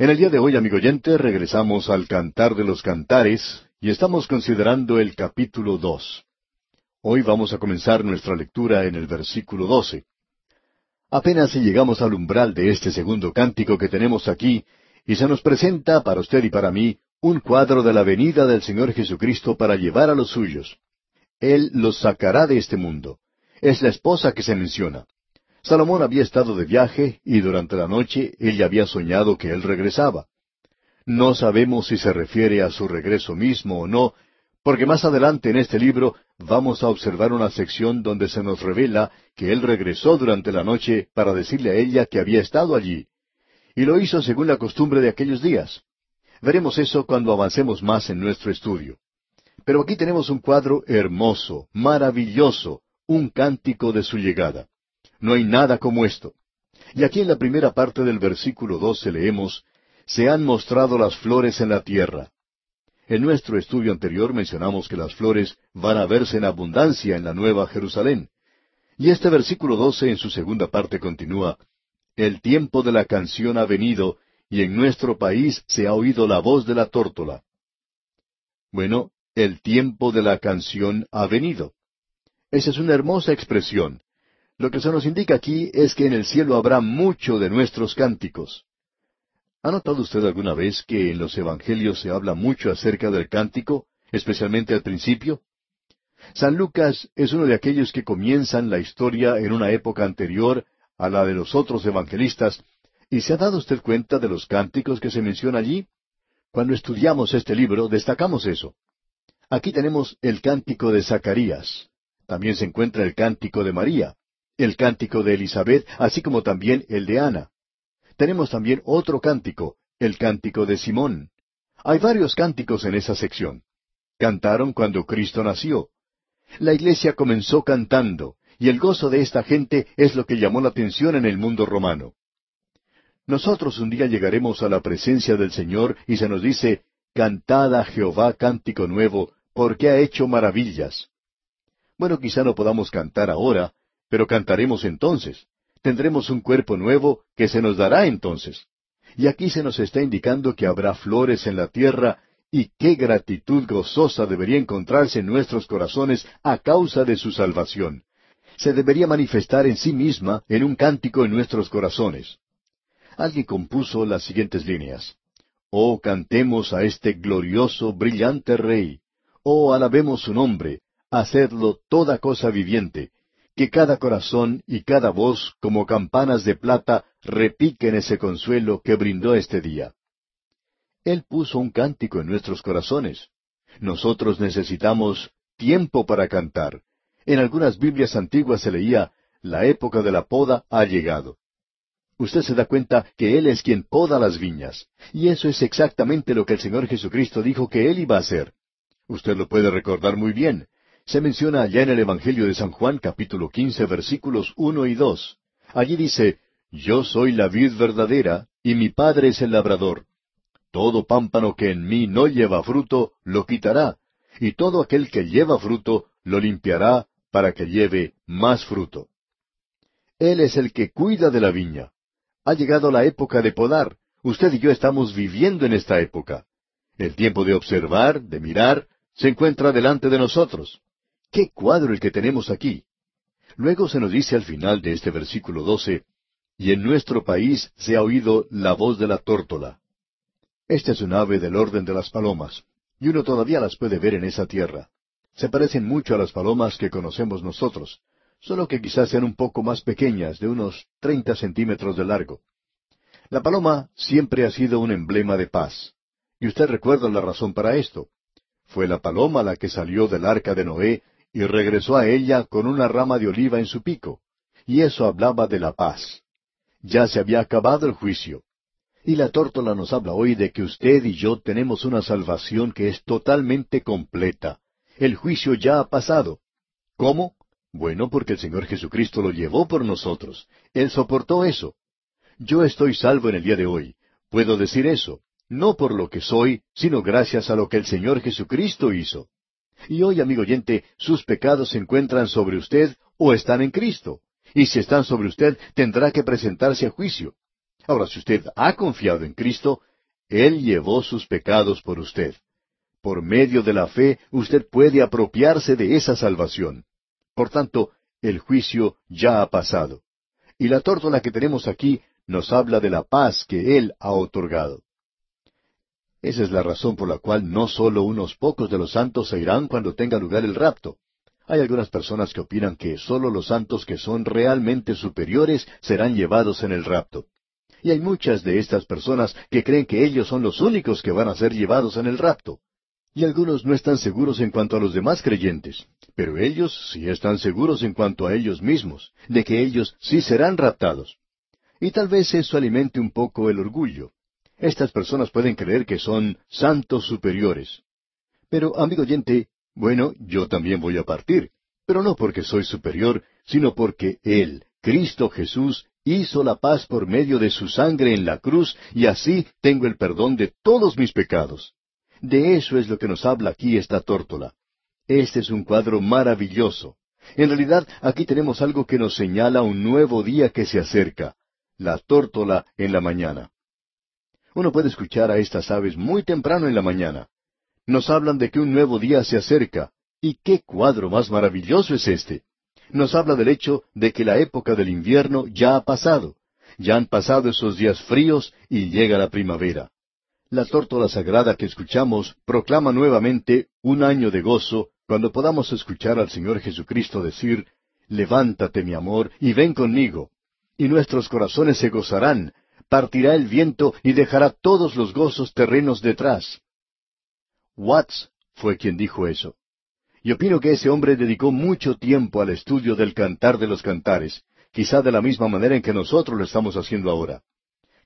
En el día de hoy, amigo oyente, regresamos al Cantar de los Cantares y estamos considerando el capítulo dos. Hoy vamos a comenzar nuestra lectura en el versículo doce. Apenas si llegamos al umbral de este segundo cántico que tenemos aquí, y se nos presenta para usted y para mí un cuadro de la venida del Señor Jesucristo para llevar a los suyos. Él los sacará de este mundo. Es la esposa que se menciona. Salomón había estado de viaje y durante la noche él ya había soñado que él regresaba. No sabemos si se refiere a su regreso mismo o no, porque más adelante en este libro vamos a observar una sección donde se nos revela que él regresó durante la noche para decirle a ella que había estado allí. Y lo hizo según la costumbre de aquellos días. Veremos eso cuando avancemos más en nuestro estudio. Pero aquí tenemos un cuadro hermoso, maravilloso, un cántico de su llegada. No hay nada como esto. Y aquí en la primera parte del versículo doce leemos, Se han mostrado las flores en la tierra. En nuestro estudio anterior mencionamos que las flores van a verse en abundancia en la Nueva Jerusalén. Y este versículo doce en su segunda parte continúa, El tiempo de la canción ha venido, y en nuestro país se ha oído la voz de la tórtola. Bueno, el tiempo de la canción ha venido. Esa es una hermosa expresión. Lo que se nos indica aquí es que en el cielo habrá mucho de nuestros cánticos. ¿Ha notado usted alguna vez que en los Evangelios se habla mucho acerca del cántico, especialmente al principio? San Lucas es uno de aquellos que comienzan la historia en una época anterior a la de los otros evangelistas, y se ha dado usted cuenta de los cánticos que se menciona allí? Cuando estudiamos este libro destacamos eso. Aquí tenemos el cántico de Zacarías. También se encuentra el cántico de María el cántico de Elizabeth, así como también el de Ana. Tenemos también otro cántico, el cántico de Simón. Hay varios cánticos en esa sección. Cantaron cuando Cristo nació. La iglesia comenzó cantando, y el gozo de esta gente es lo que llamó la atención en el mundo romano. Nosotros un día llegaremos a la presencia del Señor y se nos dice, Cantad a Jehová cántico nuevo, porque ha hecho maravillas. Bueno, quizá no podamos cantar ahora, pero cantaremos entonces. Tendremos un cuerpo nuevo que se nos dará entonces. Y aquí se nos está indicando que habrá flores en la tierra y qué gratitud gozosa debería encontrarse en nuestros corazones a causa de su salvación. Se debería manifestar en sí misma en un cántico en nuestros corazones. Alguien compuso las siguientes líneas. Oh, cantemos a este glorioso, brillante Rey. Oh, alabemos su nombre. Hacedlo toda cosa viviente que cada corazón y cada voz, como campanas de plata, repiquen ese consuelo que brindó este día. Él puso un cántico en nuestros corazones. Nosotros necesitamos tiempo para cantar. En algunas Biblias antiguas se leía, la época de la poda ha llegado. Usted se da cuenta que Él es quien poda las viñas, y eso es exactamente lo que el Señor Jesucristo dijo que Él iba a hacer. Usted lo puede recordar muy bien se menciona allá en el Evangelio de San Juan capítulo quince versículos uno y dos. Allí dice, Yo soy la vid verdadera, y mi Padre es el labrador. Todo pámpano que en mí no lleva fruto, lo quitará, y todo aquel que lleva fruto, lo limpiará, para que lleve más fruto. Él es el que cuida de la viña. Ha llegado la época de podar. Usted y yo estamos viviendo en esta época. El tiempo de observar, de mirar, se encuentra delante de nosotros. ¡Qué cuadro el que tenemos aquí! Luego se nos dice al final de este versículo doce, y en nuestro país se ha oído la voz de la tórtola. Esta es un ave del orden de las palomas, y uno todavía las puede ver en esa tierra. Se parecen mucho a las palomas que conocemos nosotros, solo que quizás sean un poco más pequeñas, de unos treinta centímetros de largo. La paloma siempre ha sido un emblema de paz. Y usted recuerda la razón para esto. Fue la paloma la que salió del arca de Noé y regresó a ella con una rama de oliva en su pico. Y eso hablaba de la paz. Ya se había acabado el juicio. Y la tórtola nos habla hoy de que usted y yo tenemos una salvación que es totalmente completa. El juicio ya ha pasado. ¿Cómo? Bueno, porque el Señor Jesucristo lo llevó por nosotros. Él soportó eso. Yo estoy salvo en el día de hoy. Puedo decir eso, no por lo que soy, sino gracias a lo que el Señor Jesucristo hizo. Y hoy, amigo oyente, sus pecados se encuentran sobre usted o están en Cristo. Y si están sobre usted, tendrá que presentarse a juicio. Ahora, si usted ha confiado en Cristo, Él llevó sus pecados por usted. Por medio de la fe, usted puede apropiarse de esa salvación. Por tanto, el juicio ya ha pasado. Y la tórtola que tenemos aquí nos habla de la paz que Él ha otorgado. Esa es la razón por la cual no solo unos pocos de los santos se irán cuando tenga lugar el rapto. Hay algunas personas que opinan que solo los santos que son realmente superiores serán llevados en el rapto. Y hay muchas de estas personas que creen que ellos son los únicos que van a ser llevados en el rapto. Y algunos no están seguros en cuanto a los demás creyentes, pero ellos sí están seguros en cuanto a ellos mismos, de que ellos sí serán raptados. Y tal vez eso alimente un poco el orgullo. Estas personas pueden creer que son santos superiores. Pero, amigo oyente, bueno, yo también voy a partir, pero no porque soy superior, sino porque Él, Cristo Jesús, hizo la paz por medio de su sangre en la cruz, y así tengo el perdón de todos mis pecados. De eso es lo que nos habla aquí esta tórtola. Este es un cuadro maravilloso. En realidad, aquí tenemos algo que nos señala un nuevo día que se acerca, la tórtola en la mañana. Uno puede escuchar a estas aves muy temprano en la mañana. Nos hablan de que un nuevo día se acerca. ¿Y qué cuadro más maravilloso es este? Nos habla del hecho de que la época del invierno ya ha pasado. Ya han pasado esos días fríos y llega la primavera. La tórtola sagrada que escuchamos proclama nuevamente un año de gozo cuando podamos escuchar al Señor Jesucristo decir, Levántate, mi amor, y ven conmigo. Y nuestros corazones se gozarán, partirá el viento y dejará todos los gozos terrenos detrás. Watts fue quien dijo eso. Y opino que ese hombre dedicó mucho tiempo al estudio del cantar de los cantares, quizá de la misma manera en que nosotros lo estamos haciendo ahora.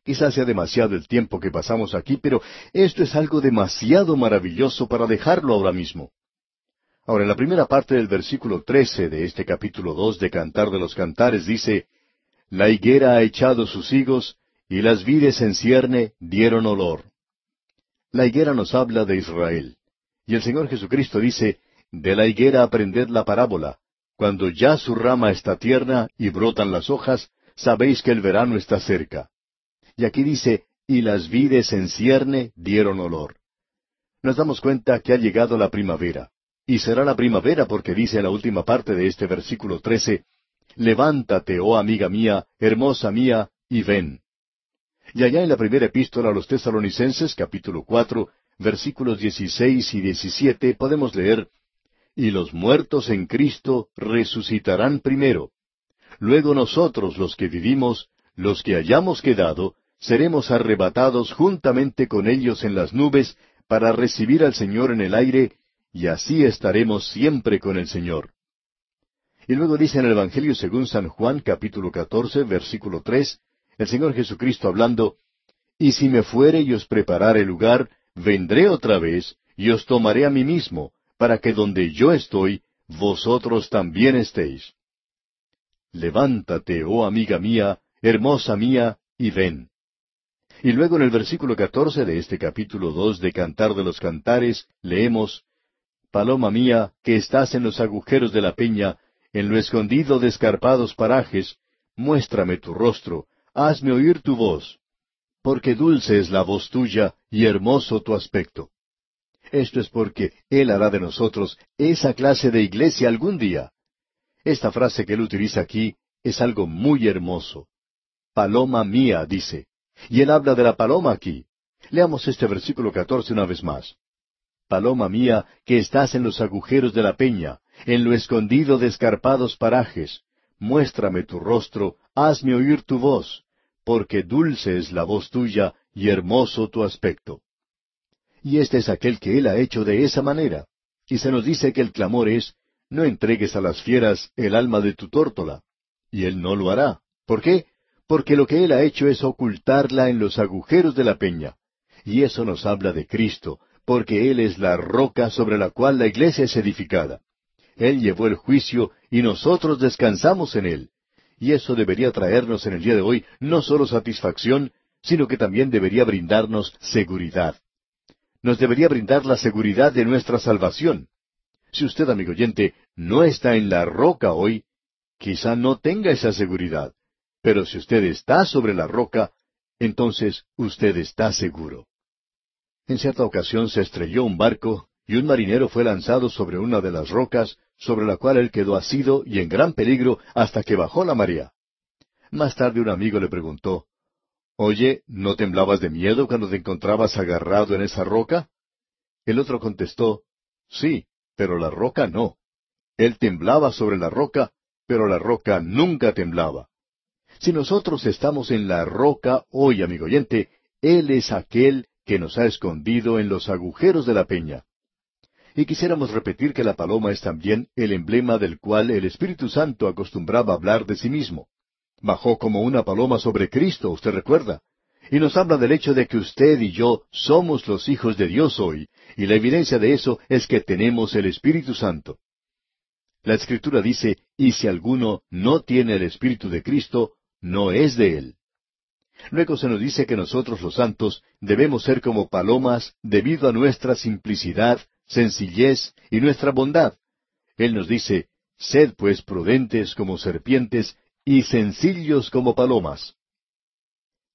Quizás sea demasiado el tiempo que pasamos aquí, pero esto es algo demasiado maravilloso para dejarlo ahora mismo. Ahora, en la primera parte del versículo trece de este capítulo dos de Cantar de los Cantares dice, La higuera ha echado sus higos, y las vides en cierne dieron olor. La higuera nos habla de Israel. Y el Señor Jesucristo dice, De la higuera aprended la parábola. Cuando ya su rama está tierna y brotan las hojas, sabéis que el verano está cerca. Y aquí dice, y las vides en cierne dieron olor. Nos damos cuenta que ha llegado la primavera. Y será la primavera porque dice la última parte de este versículo trece, Levántate, oh amiga mía, hermosa mía, y ven. Y allá en la primera epístola a los tesalonicenses, capítulo cuatro, versículos dieciséis y diecisiete, podemos leer, Y los muertos en Cristo resucitarán primero. Luego nosotros los que vivimos, los que hayamos quedado, seremos arrebatados juntamente con ellos en las nubes para recibir al Señor en el aire, y así estaremos siempre con el Señor. Y luego dice en el Evangelio según San Juan capítulo catorce, versículo tres, el Señor Jesucristo hablando, Y si me fuere y os preparare lugar, vendré otra vez, y os tomaré a mí mismo, para que donde yo estoy, vosotros también estéis. Levántate, oh amiga mía, hermosa mía, y ven. Y luego en el versículo catorce de este capítulo dos de Cantar de los Cantares, leemos, Paloma mía, que estás en los agujeros de la peña, en lo escondido de escarpados parajes, muéstrame tu rostro, hazme oír tu voz, porque dulce es la voz tuya y hermoso tu aspecto. Esto es porque Él hará de nosotros esa clase de iglesia algún día. Esta frase que Él utiliza aquí es algo muy hermoso. Paloma mía, dice. Y Él habla de la paloma aquí. Leamos este versículo catorce una vez más. Paloma mía, que estás en los agujeros de la peña, en lo escondido de escarpados parajes, muéstrame tu rostro, hazme oír tu voz, porque dulce es la voz tuya y hermoso tu aspecto. Y este es aquel que Él ha hecho de esa manera. Y se nos dice que el clamor es, no entregues a las fieras el alma de tu tórtola. Y Él no lo hará. ¿Por qué? Porque lo que Él ha hecho es ocultarla en los agujeros de la peña. Y eso nos habla de Cristo, porque Él es la roca sobre la cual la iglesia es edificada. Él llevó el juicio y nosotros descansamos en Él. Y eso debería traernos en el día de hoy no solo satisfacción, sino que también debería brindarnos seguridad. Nos debería brindar la seguridad de nuestra salvación. Si usted, amigo oyente, no está en la roca hoy, quizá no tenga esa seguridad. Pero si usted está sobre la roca, entonces usted está seguro. En cierta ocasión se estrelló un barco y un marinero fue lanzado sobre una de las rocas, sobre la cual él quedó asido y en gran peligro hasta que bajó la marea. Más tarde un amigo le preguntó, Oye, ¿no temblabas de miedo cuando te encontrabas agarrado en esa roca? El otro contestó, Sí, pero la roca no. Él temblaba sobre la roca, pero la roca nunca temblaba. Si nosotros estamos en la roca hoy, amigo oyente, Él es aquel que nos ha escondido en los agujeros de la peña. Y quisiéramos repetir que la paloma es también el emblema del cual el Espíritu Santo acostumbraba hablar de sí mismo. Bajó como una paloma sobre Cristo, usted recuerda. Y nos habla del hecho de que usted y yo somos los hijos de Dios hoy, y la evidencia de eso es que tenemos el Espíritu Santo. La Escritura dice, y si alguno no tiene el Espíritu de Cristo, no es de él. Luego se nos dice que nosotros los santos debemos ser como palomas debido a nuestra simplicidad, sencillez y nuestra bondad. Él nos dice, Sed pues prudentes como serpientes y sencillos como palomas.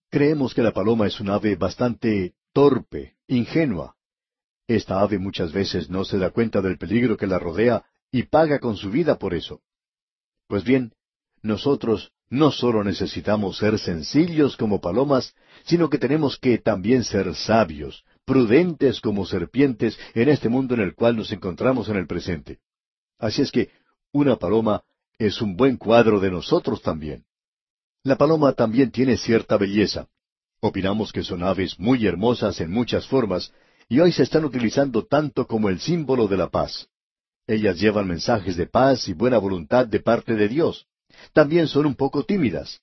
Creemos que la paloma es un ave bastante torpe, ingenua. Esta ave muchas veces no se da cuenta del peligro que la rodea y paga con su vida por eso. Pues bien, nosotros no solo necesitamos ser sencillos como palomas, sino que tenemos que también ser sabios, prudentes como serpientes en este mundo en el cual nos encontramos en el presente. Así es que una paloma es un buen cuadro de nosotros también. La paloma también tiene cierta belleza. Opinamos que son aves muy hermosas en muchas formas, y hoy se están utilizando tanto como el símbolo de la paz. Ellas llevan mensajes de paz y buena voluntad de parte de Dios. También son un poco tímidas.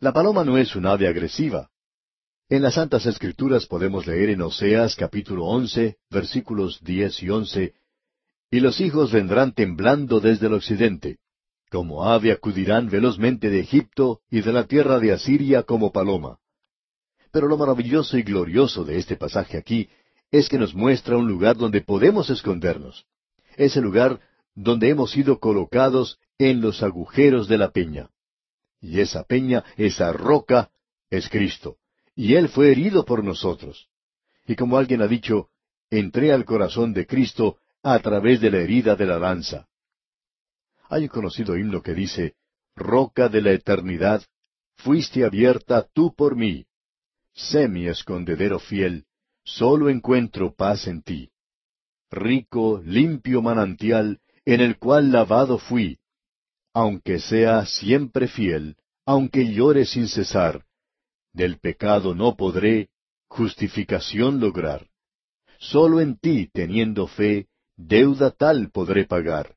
La paloma no es un ave agresiva. En las Santas Escrituras podemos leer en Oseas capítulo once, versículos diez y once, Y los hijos vendrán temblando desde el occidente. Como ave acudirán velozmente de Egipto y de la tierra de Asiria como paloma. Pero lo maravilloso y glorioso de este pasaje aquí es que nos muestra un lugar donde podemos escondernos. Es el lugar donde hemos sido colocados en los agujeros de la peña. Y esa peña, esa roca, es Cristo y Él fue herido por nosotros. Y como alguien ha dicho, entré al corazón de Cristo a través de la herida de la lanza. Hay un conocido himno que dice, Roca de la eternidad, fuiste abierta tú por mí. Sé mi escondedero fiel, solo encuentro paz en ti. Rico, limpio manantial, en el cual lavado fui. Aunque sea siempre fiel, aunque llore sin cesar, del pecado no podré justificación lograr. Solo en ti, teniendo fe, deuda tal podré pagar.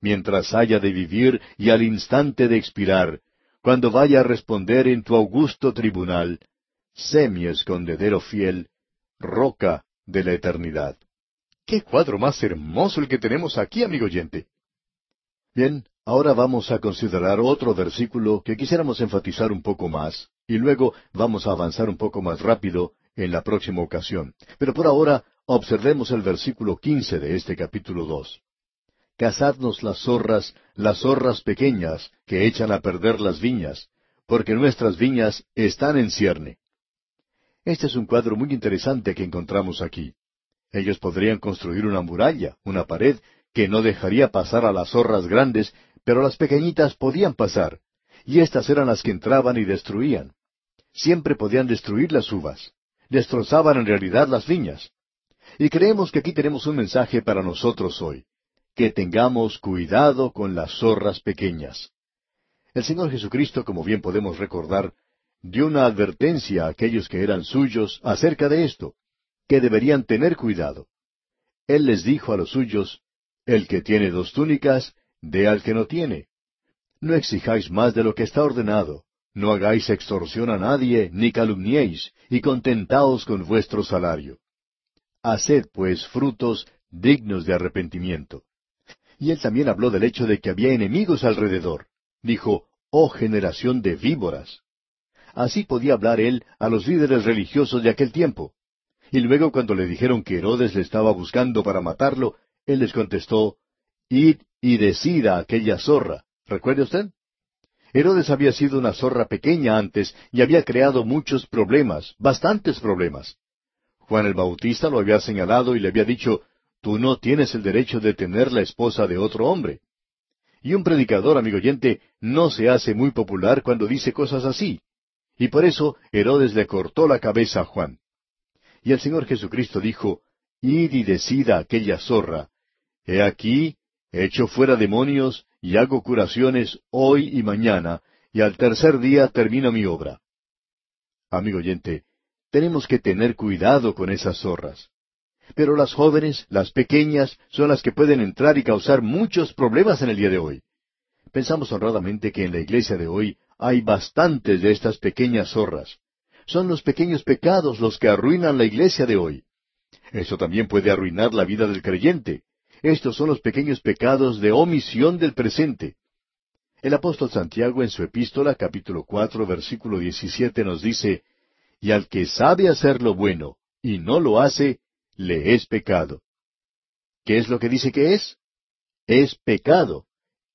Mientras haya de vivir y al instante de expirar, cuando vaya a responder en tu augusto tribunal, sé mi escondedero fiel, roca de la eternidad. Qué cuadro más hermoso el que tenemos aquí, amigo oyente. Bien, ahora vamos a considerar otro versículo que quisiéramos enfatizar un poco más, y luego vamos a avanzar un poco más rápido en la próxima ocasión. Pero por ahora observemos el versículo quince de este capítulo dos. Cazadnos las zorras, las zorras pequeñas, que echan a perder las viñas, porque nuestras viñas están en cierne. Este es un cuadro muy interesante que encontramos aquí. Ellos podrían construir una muralla, una pared, que no dejaría pasar a las zorras grandes, pero las pequeñitas podían pasar, y éstas eran las que entraban y destruían siempre podían destruir las uvas. Destrozaban en realidad las viñas. Y creemos que aquí tenemos un mensaje para nosotros hoy. Que tengamos cuidado con las zorras pequeñas. El Señor Jesucristo, como bien podemos recordar, dio una advertencia a aquellos que eran suyos acerca de esto, que deberían tener cuidado. Él les dijo a los suyos, El que tiene dos túnicas, dé al que no tiene. No exijáis más de lo que está ordenado, no hagáis extorsión a nadie, ni calumniéis, y contentaos con vuestro salario. Haced, pues, frutos dignos de arrepentimiento. Y él también habló del hecho de que había enemigos alrededor. Dijo, oh generación de víboras. Así podía hablar él a los líderes religiosos de aquel tiempo. Y luego cuando le dijeron que Herodes le estaba buscando para matarlo, él les contestó, Id y decida aquella zorra. ¿Recuerde usted? Herodes había sido una zorra pequeña antes y había creado muchos problemas, bastantes problemas. Juan el Bautista lo había señalado y le había dicho, tú no tienes el derecho de tener la esposa de otro hombre. Y un predicador, amigo oyente, no se hace muy popular cuando dice cosas así. Y por eso Herodes le cortó la cabeza a Juan. Y el Señor Jesucristo dijo, Id y decida aquella zorra, He aquí, echo fuera demonios y hago curaciones hoy y mañana, y al tercer día termino mi obra. Amigo oyente, tenemos que tener cuidado con esas zorras. Pero las jóvenes, las pequeñas, son las que pueden entrar y causar muchos problemas en el día de hoy. Pensamos honradamente que en la iglesia de hoy hay bastantes de estas pequeñas zorras. Son los pequeños pecados los que arruinan la iglesia de hoy. Eso también puede arruinar la vida del creyente. Estos son los pequeños pecados de omisión del presente. El apóstol Santiago en su epístola capítulo cuatro versículo diecisiete nos dice, Y al que sabe hacer lo bueno y no lo hace, le es pecado. ¿Qué es lo que dice que es? Es pecado.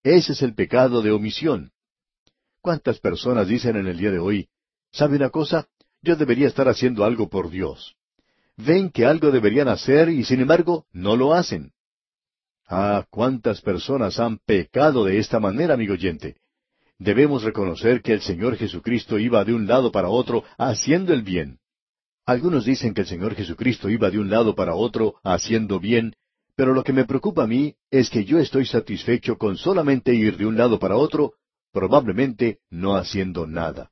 Ese es el pecado de omisión. ¿Cuántas personas dicen en el día de hoy, ¿sabe una cosa? Yo debería estar haciendo algo por Dios. Ven que algo deberían hacer y sin embargo no lo hacen. Ah, cuántas personas han pecado de esta manera, amigo oyente. Debemos reconocer que el Señor Jesucristo iba de un lado para otro haciendo el bien. Algunos dicen que el Señor Jesucristo iba de un lado para otro haciendo bien, pero lo que me preocupa a mí es que yo estoy satisfecho con solamente ir de un lado para otro, probablemente no haciendo nada.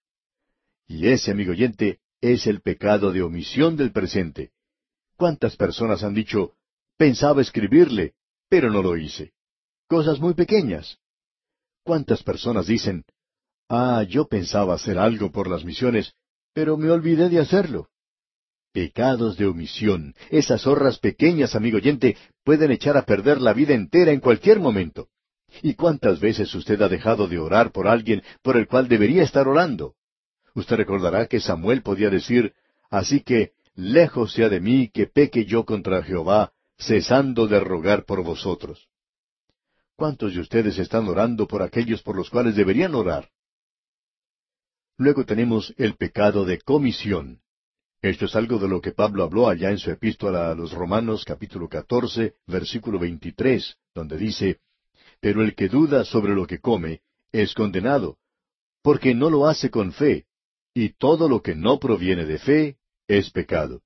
Y ese, amigo oyente, es el pecado de omisión del presente. ¿Cuántas personas han dicho, pensaba escribirle, pero no lo hice? Cosas muy pequeñas. ¿Cuántas personas dicen, ah, yo pensaba hacer algo por las misiones, pero me olvidé de hacerlo? Pecados de omisión. Esas zorras pequeñas, amigo oyente, pueden echar a perder la vida entera en cualquier momento. ¿Y cuántas veces usted ha dejado de orar por alguien por el cual debería estar orando? Usted recordará que Samuel podía decir, Así que, lejos sea de mí que peque yo contra Jehová, cesando de rogar por vosotros. ¿Cuántos de ustedes están orando por aquellos por los cuales deberían orar? Luego tenemos el pecado de comisión. Esto es algo de lo que Pablo habló allá en su epístola a los Romanos capítulo 14, versículo 23, donde dice, Pero el que duda sobre lo que come es condenado, porque no lo hace con fe, y todo lo que no proviene de fe es pecado.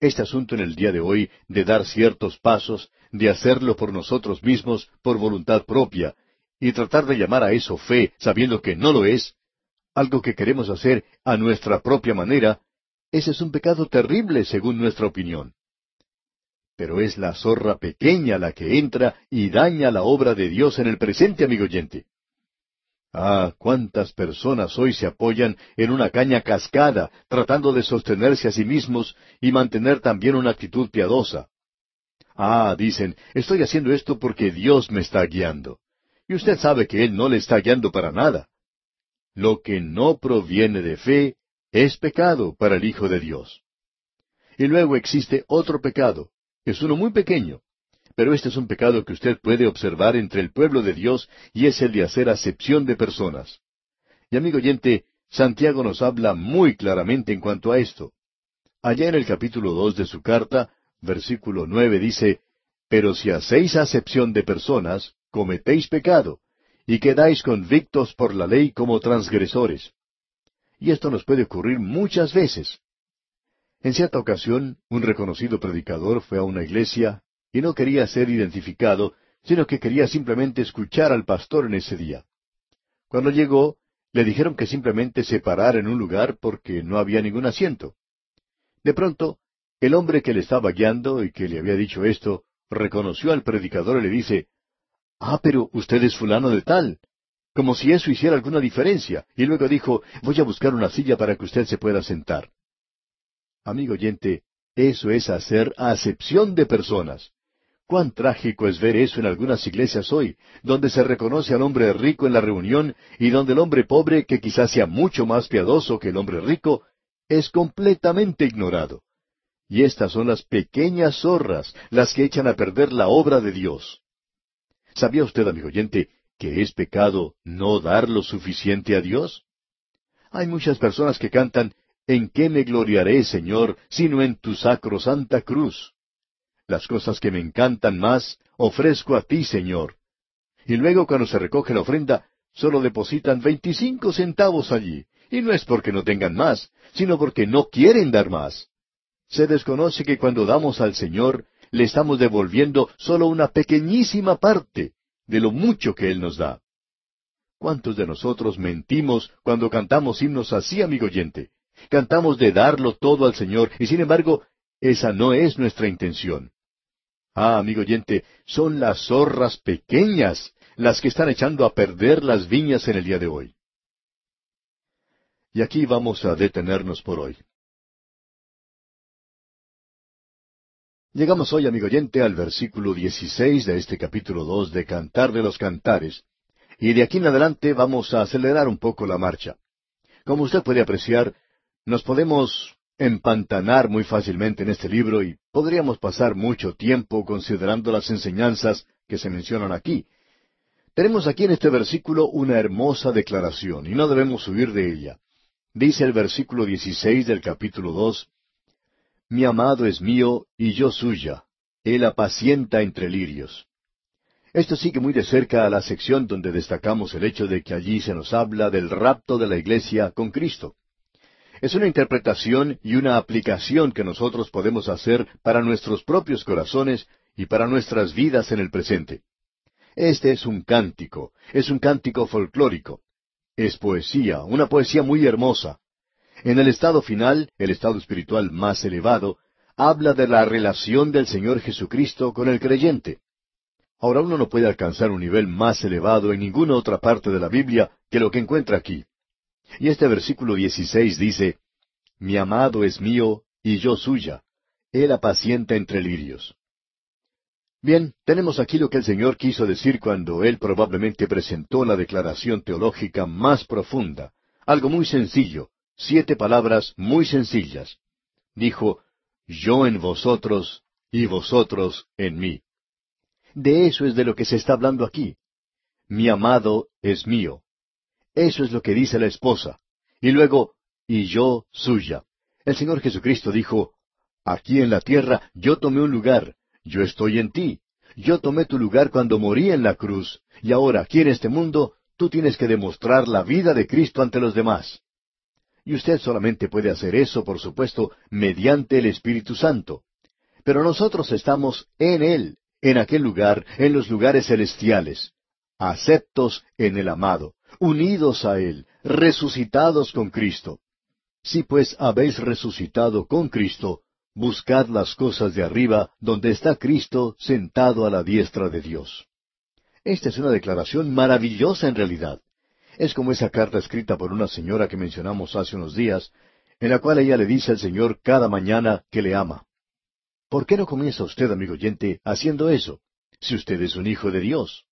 Este asunto en el día de hoy de dar ciertos pasos, de hacerlo por nosotros mismos, por voluntad propia, y tratar de llamar a eso fe, sabiendo que no lo es, algo que queremos hacer a nuestra propia manera, ese es un pecado terrible según nuestra opinión. Pero es la zorra pequeña la que entra y daña la obra de Dios en el presente, amigo oyente. Ah, cuántas personas hoy se apoyan en una caña cascada, tratando de sostenerse a sí mismos y mantener también una actitud piadosa. Ah, dicen, estoy haciendo esto porque Dios me está guiando. Y usted sabe que Él no le está guiando para nada. Lo que no proviene de fe es pecado para el Hijo de Dios. Y luego existe otro pecado, es uno muy pequeño, pero este es un pecado que usted puede observar entre el pueblo de Dios y es el de hacer acepción de personas. Y amigo oyente, Santiago nos habla muy claramente en cuanto a esto. Allá en el capítulo dos de su carta, versículo nueve dice, Pero si hacéis acepción de personas, cometéis pecado, y quedáis convictos por la ley como transgresores. Y esto nos puede ocurrir muchas veces. En cierta ocasión, un reconocido predicador fue a una iglesia y no quería ser identificado, sino que quería simplemente escuchar al pastor en ese día. Cuando llegó, le dijeron que simplemente se parara en un lugar porque no había ningún asiento. De pronto, el hombre que le estaba guiando y que le había dicho esto, reconoció al predicador y le dice, Ah, pero usted es fulano de tal como si eso hiciera alguna diferencia, y luego dijo, voy a buscar una silla para que usted se pueda sentar. Amigo oyente, eso es hacer acepción de personas. Cuán trágico es ver eso en algunas iglesias hoy, donde se reconoce al hombre rico en la reunión y donde el hombre pobre, que quizás sea mucho más piadoso que el hombre rico, es completamente ignorado. Y estas son las pequeñas zorras, las que echan a perder la obra de Dios. ¿Sabía usted, amigo oyente, que es pecado no dar lo suficiente a Dios? Hay muchas personas que cantan, ¿En qué me gloriaré, Señor, sino en tu sacrosanta cruz? Las cosas que me encantan más, ofrezco a ti, Señor. Y luego cuando se recoge la ofrenda, solo depositan veinticinco centavos allí, y no es porque no tengan más, sino porque no quieren dar más. Se desconoce que cuando damos al Señor, le estamos devolviendo solo una pequeñísima parte de lo mucho que Él nos da. ¿Cuántos de nosotros mentimos cuando cantamos himnos así, amigo oyente? Cantamos de darlo todo al Señor y sin embargo, esa no es nuestra intención. Ah, amigo oyente, son las zorras pequeñas las que están echando a perder las viñas en el día de hoy. Y aquí vamos a detenernos por hoy. Llegamos hoy, amigo oyente, al versículo 16 de este capítulo 2 de Cantar de los Cantares, y de aquí en adelante vamos a acelerar un poco la marcha. Como usted puede apreciar, nos podemos empantanar muy fácilmente en este libro y podríamos pasar mucho tiempo considerando las enseñanzas que se mencionan aquí. Tenemos aquí en este versículo una hermosa declaración y no debemos huir de ella. Dice el versículo 16 del capítulo 2, Mi amado es mío y yo suya, él apacienta entre lirios. Esto sigue muy de cerca a la sección donde destacamos el hecho de que allí se nos habla del rapto de la iglesia con Cristo. Es una interpretación y una aplicación que nosotros podemos hacer para nuestros propios corazones y para nuestras vidas en el presente. Este es un cántico, es un cántico folclórico. Es poesía, una poesía muy hermosa. En el estado final, el estado espiritual más elevado, habla de la relación del Señor Jesucristo con el creyente. Ahora uno no puede alcanzar un nivel más elevado en ninguna otra parte de la Biblia que lo que encuentra aquí. Y este versículo 16 dice, Mi amado es mío y yo suya. Él apacienta entre lirios. Bien, tenemos aquí lo que el Señor quiso decir cuando Él probablemente presentó la declaración teológica más profunda. Algo muy sencillo, siete palabras muy sencillas. Dijo, Yo en vosotros y vosotros en mí. De eso es de lo que se está hablando aquí. Mi amado es mío. Eso es lo que dice la esposa. Y luego, y yo suya. El Señor Jesucristo dijo, Aquí en la tierra yo tomé un lugar, yo estoy en ti. Yo tomé tu lugar cuando morí en la cruz, y ahora aquí en este mundo tú tienes que demostrar la vida de Cristo ante los demás. Y usted solamente puede hacer eso, por supuesto, mediante el Espíritu Santo. Pero nosotros estamos en Él, en aquel lugar, en los lugares celestiales, aceptos en el amado, unidos a Él, resucitados con Cristo. Si pues habéis resucitado con Cristo, buscad las cosas de arriba, donde está Cristo sentado a la diestra de Dios. Esta es una declaración maravillosa en realidad. Es como esa carta escrita por una señora que mencionamos hace unos días, en la cual ella le dice al Señor cada mañana que le ama. ¿Por qué no comienza usted, amigo oyente, haciendo eso, si usted es un hijo de Dios?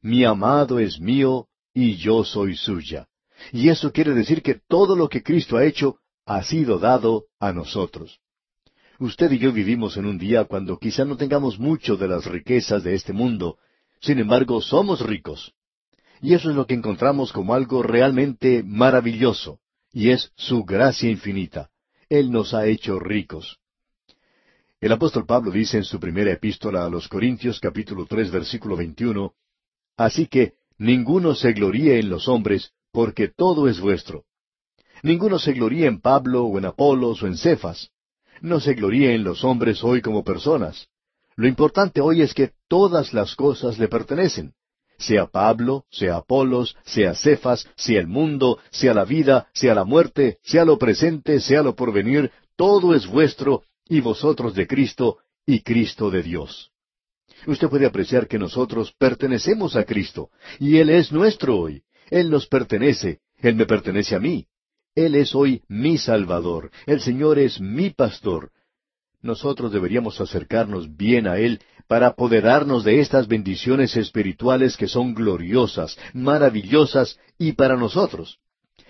Mi amado es mío y yo soy suya. Y eso quiere decir que todo lo que Cristo ha hecho ha sido dado a nosotros. Usted y yo vivimos en un día cuando quizá no tengamos mucho de las riquezas de este mundo, sin embargo somos ricos. Y eso es lo que encontramos como algo realmente maravilloso, y es su gracia infinita. Él nos ha hecho ricos. El apóstol Pablo dice en su primera epístola a los Corintios capítulo tres versículo veintiuno, Así que ninguno se gloríe en los hombres, porque todo es vuestro. Ninguno se gloríe en Pablo o en Apolos o en Cefas. No se gloríe en los hombres hoy como personas. Lo importante hoy es que todas las cosas le pertenecen. Sea Pablo, sea Apolos, sea Cefas, sea el mundo, sea la vida, sea la muerte, sea lo presente, sea lo porvenir, todo es vuestro y vosotros de Cristo, y Cristo de Dios. Usted puede apreciar que nosotros pertenecemos a Cristo, y Él es nuestro hoy. Él nos pertenece, Él me pertenece a mí. Él es hoy mi Salvador, el Señor es mi pastor. Nosotros deberíamos acercarnos bien a Él para apoderarnos de estas bendiciones espirituales que son gloriosas, maravillosas y para nosotros.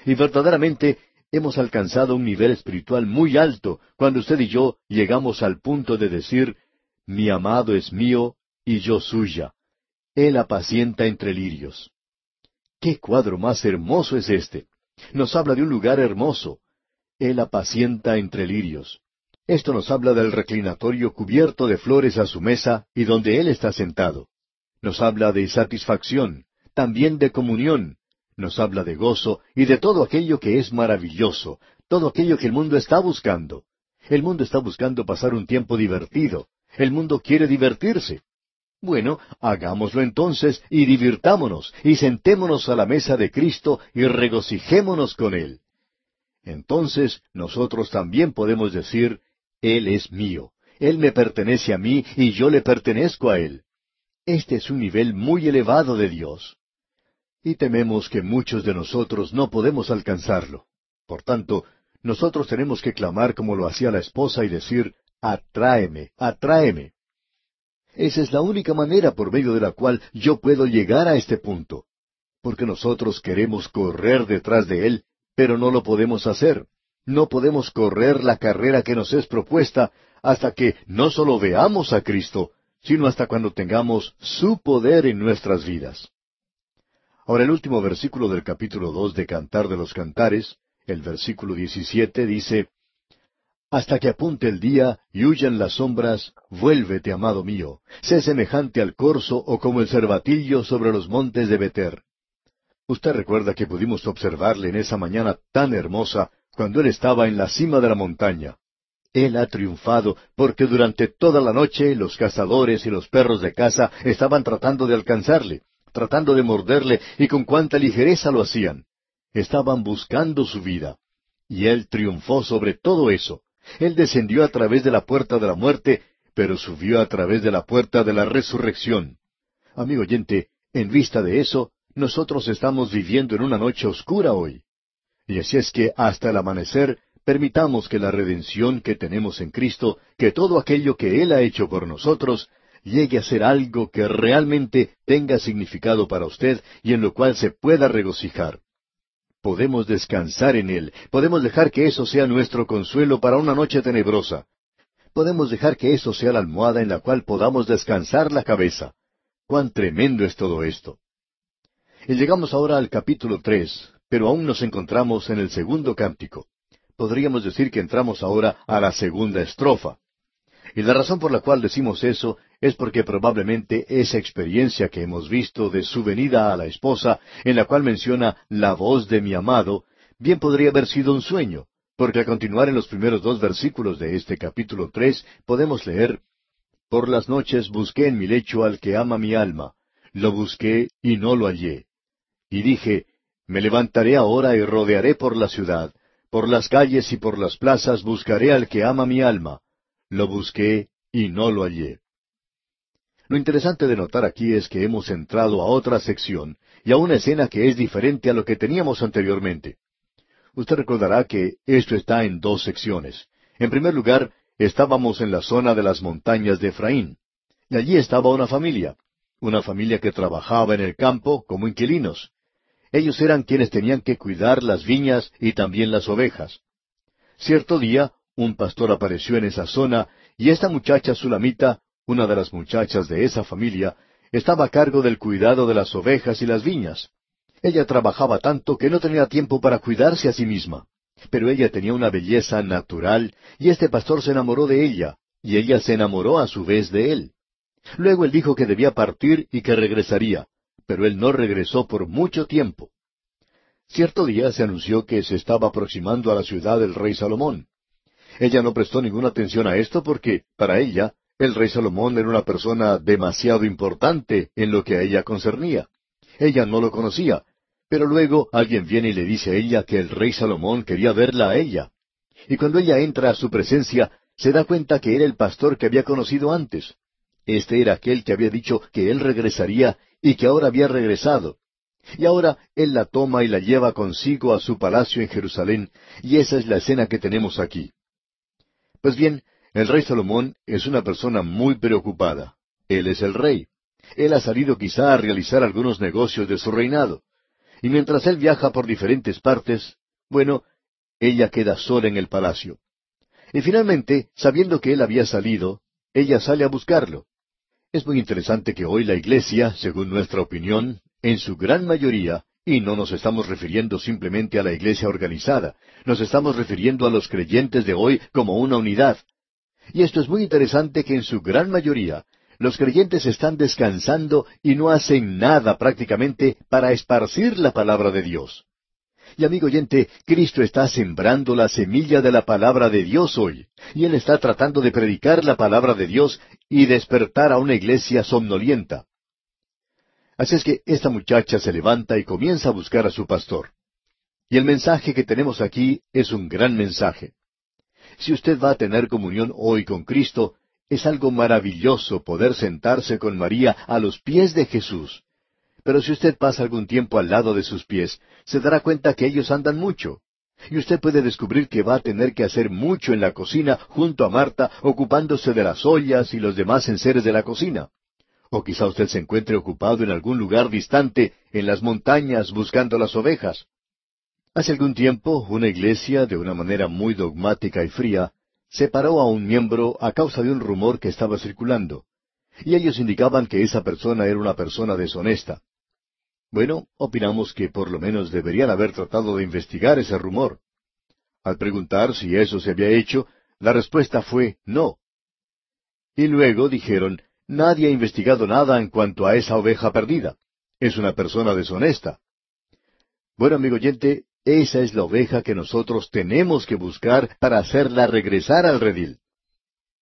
Y verdaderamente hemos alcanzado un nivel espiritual muy alto cuando usted y yo llegamos al punto de decir, mi amado es mío y yo suya. Él apacienta entre lirios. ¿Qué cuadro más hermoso es este? Nos habla de un lugar hermoso. Él apacienta entre lirios. Esto nos habla del reclinatorio cubierto de flores a su mesa y donde Él está sentado. Nos habla de satisfacción, también de comunión, nos habla de gozo y de todo aquello que es maravilloso, todo aquello que el mundo está buscando. El mundo está buscando pasar un tiempo divertido. El mundo quiere divertirse. Bueno, hagámoslo entonces y divirtámonos y sentémonos a la mesa de Cristo y regocijémonos con Él. Entonces nosotros también podemos decir, Él es mío, Él me pertenece a mí y yo le pertenezco a Él. Este es un nivel muy elevado de Dios. Y tememos que muchos de nosotros no podemos alcanzarlo. Por tanto, nosotros tenemos que clamar como lo hacía la esposa y decir, Atráeme, atráeme. Esa es la única manera por medio de la cual yo puedo llegar a este punto. Porque nosotros queremos correr detrás de Él, pero no lo podemos hacer. No podemos correr la carrera que nos es propuesta hasta que no solo veamos a Cristo, sino hasta cuando tengamos su poder en nuestras vidas. Ahora el último versículo del capítulo dos de Cantar de los Cantares, el versículo diecisiete, dice, hasta que apunte el día y huyan las sombras, vuélvete, amado mío, sé semejante al corzo o como el cervatillo sobre los montes de Beter. Usted recuerda que pudimos observarle en esa mañana tan hermosa cuando él estaba en la cima de la montaña. Él ha triunfado porque durante toda la noche los cazadores y los perros de caza estaban tratando de alcanzarle, tratando de morderle y con cuánta ligereza lo hacían. Estaban buscando su vida. Y él triunfó sobre todo eso. Él descendió a través de la puerta de la muerte, pero subió a través de la puerta de la resurrección. Amigo oyente, en vista de eso, nosotros estamos viviendo en una noche oscura hoy. Y así es que hasta el amanecer permitamos que la redención que tenemos en Cristo, que todo aquello que Él ha hecho por nosotros, llegue a ser algo que realmente tenga significado para usted y en lo cual se pueda regocijar podemos descansar en Él, podemos dejar que eso sea nuestro consuelo para una noche tenebrosa. Podemos dejar que eso sea la almohada en la cual podamos descansar la cabeza. Cuán tremendo es todo esto. Y llegamos ahora al capítulo tres, pero aún nos encontramos en el segundo cántico. Podríamos decir que entramos ahora a la segunda estrofa. Y la razón por la cual decimos eso es porque probablemente esa experiencia que hemos visto de su venida a la esposa, en la cual menciona la voz de mi amado, bien podría haber sido un sueño, porque al continuar en los primeros dos versículos de este capítulo tres podemos leer Por las noches busqué en mi lecho al que ama mi alma, lo busqué y no lo hallé. Y dije, Me levantaré ahora y rodearé por la ciudad, por las calles y por las plazas buscaré al que ama mi alma lo busqué y no lo hallé. Lo interesante de notar aquí es que hemos entrado a otra sección y a una escena que es diferente a lo que teníamos anteriormente. Usted recordará que esto está en dos secciones. En primer lugar, estábamos en la zona de las montañas de Efraín, y allí estaba una familia, una familia que trabajaba en el campo como inquilinos. Ellos eran quienes tenían que cuidar las viñas y también las ovejas. Cierto día, un pastor apareció en esa zona y esta muchacha sulamita, una de las muchachas de esa familia, estaba a cargo del cuidado de las ovejas y las viñas. Ella trabajaba tanto que no tenía tiempo para cuidarse a sí misma. Pero ella tenía una belleza natural y este pastor se enamoró de ella, y ella se enamoró a su vez de él. Luego él dijo que debía partir y que regresaría, pero él no regresó por mucho tiempo. Cierto día se anunció que se estaba aproximando a la ciudad del rey Salomón. Ella no prestó ninguna atención a esto porque, para ella, el rey Salomón era una persona demasiado importante en lo que a ella concernía. Ella no lo conocía, pero luego alguien viene y le dice a ella que el rey Salomón quería verla a ella. Y cuando ella entra a su presencia, se da cuenta que era el pastor que había conocido antes. Este era aquel que había dicho que él regresaría y que ahora había regresado. Y ahora él la toma y la lleva consigo a su palacio en Jerusalén, y esa es la escena que tenemos aquí. Pues bien, el rey Salomón es una persona muy preocupada. Él es el rey. Él ha salido quizá a realizar algunos negocios de su reinado. Y mientras él viaja por diferentes partes, bueno, ella queda sola en el palacio. Y finalmente, sabiendo que él había salido, ella sale a buscarlo. Es muy interesante que hoy la Iglesia, según nuestra opinión, en su gran mayoría, Y no nos estamos refiriendo simplemente a la iglesia organizada, nos estamos refiriendo a los creyentes de hoy como una unidad. Y esto es muy interesante que en su gran mayoría los creyentes están descansando y no hacen nada prácticamente para esparcir la palabra de Dios. Y amigo oyente, Cristo está sembrando la semilla de la palabra de Dios hoy, y Él está tratando de predicar la palabra de Dios y despertar a una iglesia somnolienta. Así es que esta muchacha se levanta y comienza a buscar a su pastor. Y el mensaje que tenemos aquí es un gran mensaje. Si usted va a tener comunión hoy con Cristo, es algo maravilloso poder sentarse con María a los pies de Jesús. Pero si usted pasa algún tiempo al lado de sus pies, se dará cuenta que ellos andan mucho. Y usted puede descubrir que va a tener que hacer mucho en la cocina junto a Marta, ocupándose de las ollas y los demás enseres de la cocina. O quizá usted se encuentre ocupado en algún lugar distante, en las montañas, buscando las ovejas. Hace algún tiempo, una iglesia, de una manera muy dogmática y fría, separó a un miembro a causa de un rumor que estaba circulando, y ellos indicaban que esa persona era una persona deshonesta. Bueno, opinamos que por lo menos deberían haber tratado de investigar ese rumor. Al preguntar si eso se había hecho, la respuesta fue no. Y luego dijeron, nadie ha investigado nada en cuanto a esa oveja perdida. Es una persona deshonesta. Bueno, amigo oyente, esa es la oveja que nosotros tenemos que buscar para hacerla regresar al redil.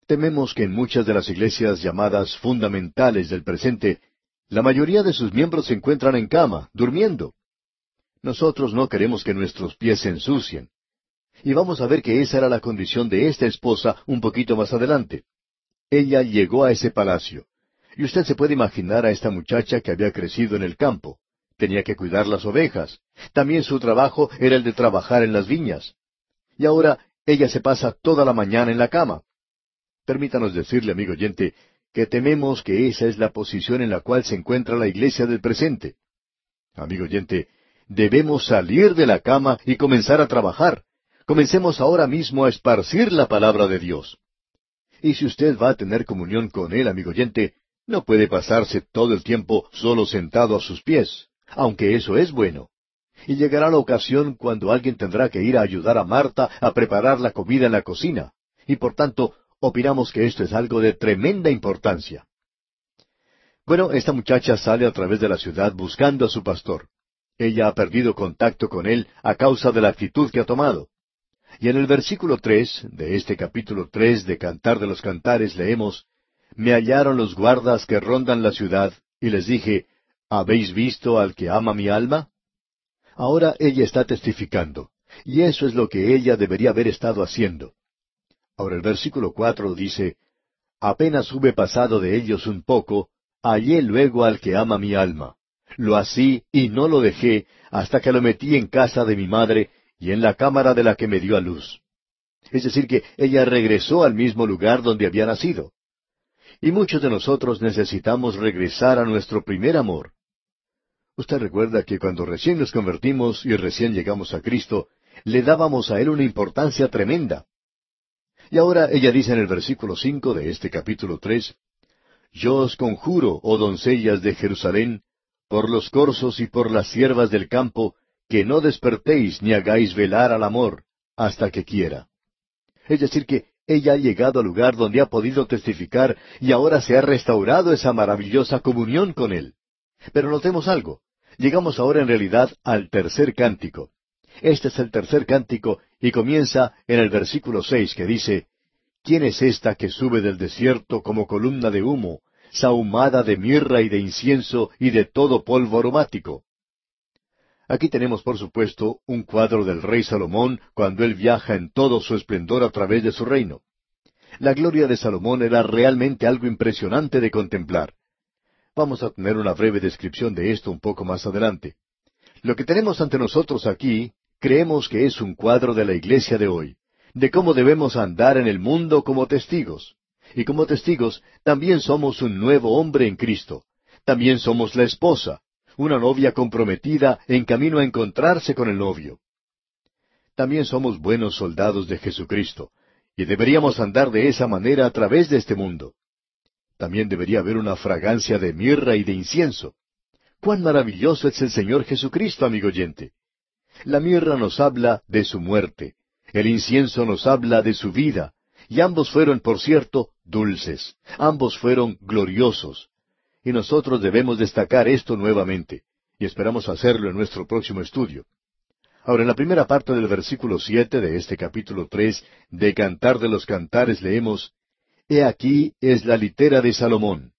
Tememos que en muchas de las iglesias llamadas fundamentales del presente, la mayoría de sus miembros se encuentran en cama, durmiendo. Nosotros no queremos que nuestros pies se ensucien. Y vamos a ver que esa era la condición de esta esposa un poquito más adelante. Ella llegó a ese palacio. Y usted se puede imaginar a esta muchacha que había crecido en el campo. Tenía que cuidar las ovejas. También su trabajo era el de trabajar en las viñas. Y ahora ella se pasa toda la mañana en la cama. Permítanos decirle, amigo oyente, que tememos que esa es la posición en la cual se encuentra la iglesia del presente. Amigo oyente, debemos salir de la cama y comenzar a trabajar. Comencemos ahora mismo a esparcir la palabra de Dios. Y si usted va a tener comunión con Él, amigo oyente, no puede pasarse todo el tiempo solo sentado a sus pies aunque eso es bueno. Y llegará la ocasión cuando alguien tendrá que ir a ayudar a Marta a preparar la comida en la cocina, y por tanto opinamos que esto es algo de tremenda importancia. Bueno, esta muchacha sale a través de la ciudad buscando a su pastor. Ella ha perdido contacto con él a causa de la actitud que ha tomado. Y en el versículo tres de este capítulo tres de Cantar de los Cantares leemos Me hallaron los guardas que rondan la ciudad, y les dije, ¿Habéis visto al que ama mi alma? Ahora ella está testificando, y eso es lo que ella debería haber estado haciendo. Ahora el versículo cuatro dice, Apenas hube pasado de ellos un poco, hallé luego al que ama mi alma. Lo así y no lo dejé hasta que lo metí en casa de mi madre y en la cámara de la que me dio a luz. Es decir, que ella regresó al mismo lugar donde había nacido. Y muchos de nosotros necesitamos regresar a nuestro primer amor. Usted recuerda que cuando recién nos convertimos y recién llegamos a Cristo, le dábamos a Él una importancia tremenda. Y ahora ella dice en el versículo cinco de este capítulo tres, Yo os conjuro, oh doncellas de Jerusalén, por los corzos y por las siervas del campo, que no despertéis ni hagáis velar al amor, hasta que quiera. Es decir, que ella ha llegado al lugar donde ha podido testificar y ahora se ha restaurado esa maravillosa comunión con Él. Pero notemos algo. Llegamos ahora en realidad al tercer cántico. Este es el tercer cántico y comienza en el versículo seis que dice, ¿Quién es esta que sube del desierto como columna de humo, sahumada de mirra y de incienso y de todo polvo aromático? Aquí tenemos, por supuesto, un cuadro del rey Salomón cuando él viaja en todo su esplendor a través de su reino. La gloria de Salomón era realmente algo impresionante de contemplar. Vamos a tener una breve descripción de esto un poco más adelante. Lo que tenemos ante nosotros aquí, creemos que es un cuadro de la iglesia de hoy, de cómo debemos andar en el mundo como testigos. Y como testigos, también somos un nuevo hombre en Cristo. También somos la esposa, una novia comprometida en camino a encontrarse con el novio. También somos buenos soldados de Jesucristo, y deberíamos andar de esa manera a través de este mundo. También debería haber una fragancia de mirra y de incienso. Cuán maravilloso es el Señor Jesucristo, amigo oyente. La mirra nos habla de su muerte, el incienso nos habla de su vida, y ambos fueron, por cierto, dulces, ambos fueron gloriosos. Y nosotros debemos destacar esto nuevamente, y esperamos hacerlo en nuestro próximo estudio. Ahora, en la primera parte del versículo siete de este capítulo tres de Cantar de los Cantares leemos He aquí es la litera de Salomón.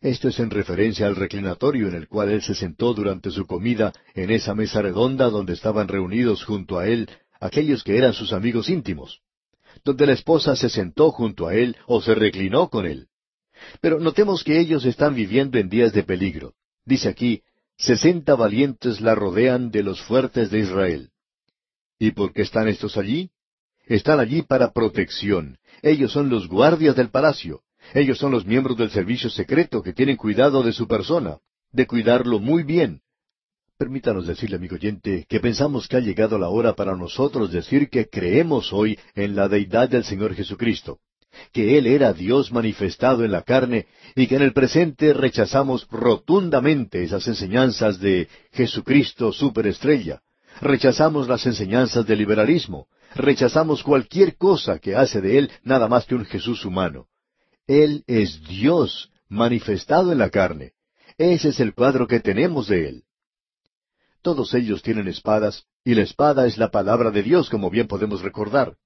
Esto es en referencia al reclinatorio en el cual él se sentó durante su comida en esa mesa redonda donde estaban reunidos junto a él aquellos que eran sus amigos íntimos, donde la esposa se sentó junto a él o se reclinó con él. Pero notemos que ellos están viviendo en días de peligro. Dice aquí, sesenta valientes la rodean de los fuertes de Israel. ¿Y por qué están estos allí? Están allí para protección. Ellos son los guardias del palacio. Ellos son los miembros del servicio secreto que tienen cuidado de su persona, de cuidarlo muy bien. Permítanos decirle, amigo oyente, que pensamos que ha llegado la hora para nosotros decir que creemos hoy en la deidad del Señor Jesucristo, que Él era Dios manifestado en la carne y que en el presente rechazamos rotundamente esas enseñanzas de Jesucristo superestrella. Rechazamos las enseñanzas del liberalismo. Rechazamos cualquier cosa que hace de Él nada más que un Jesús humano. Él es Dios manifestado en la carne. Ese es el cuadro que tenemos de Él. Todos ellos tienen espadas, y la espada es la palabra de Dios, como bien podemos recordar.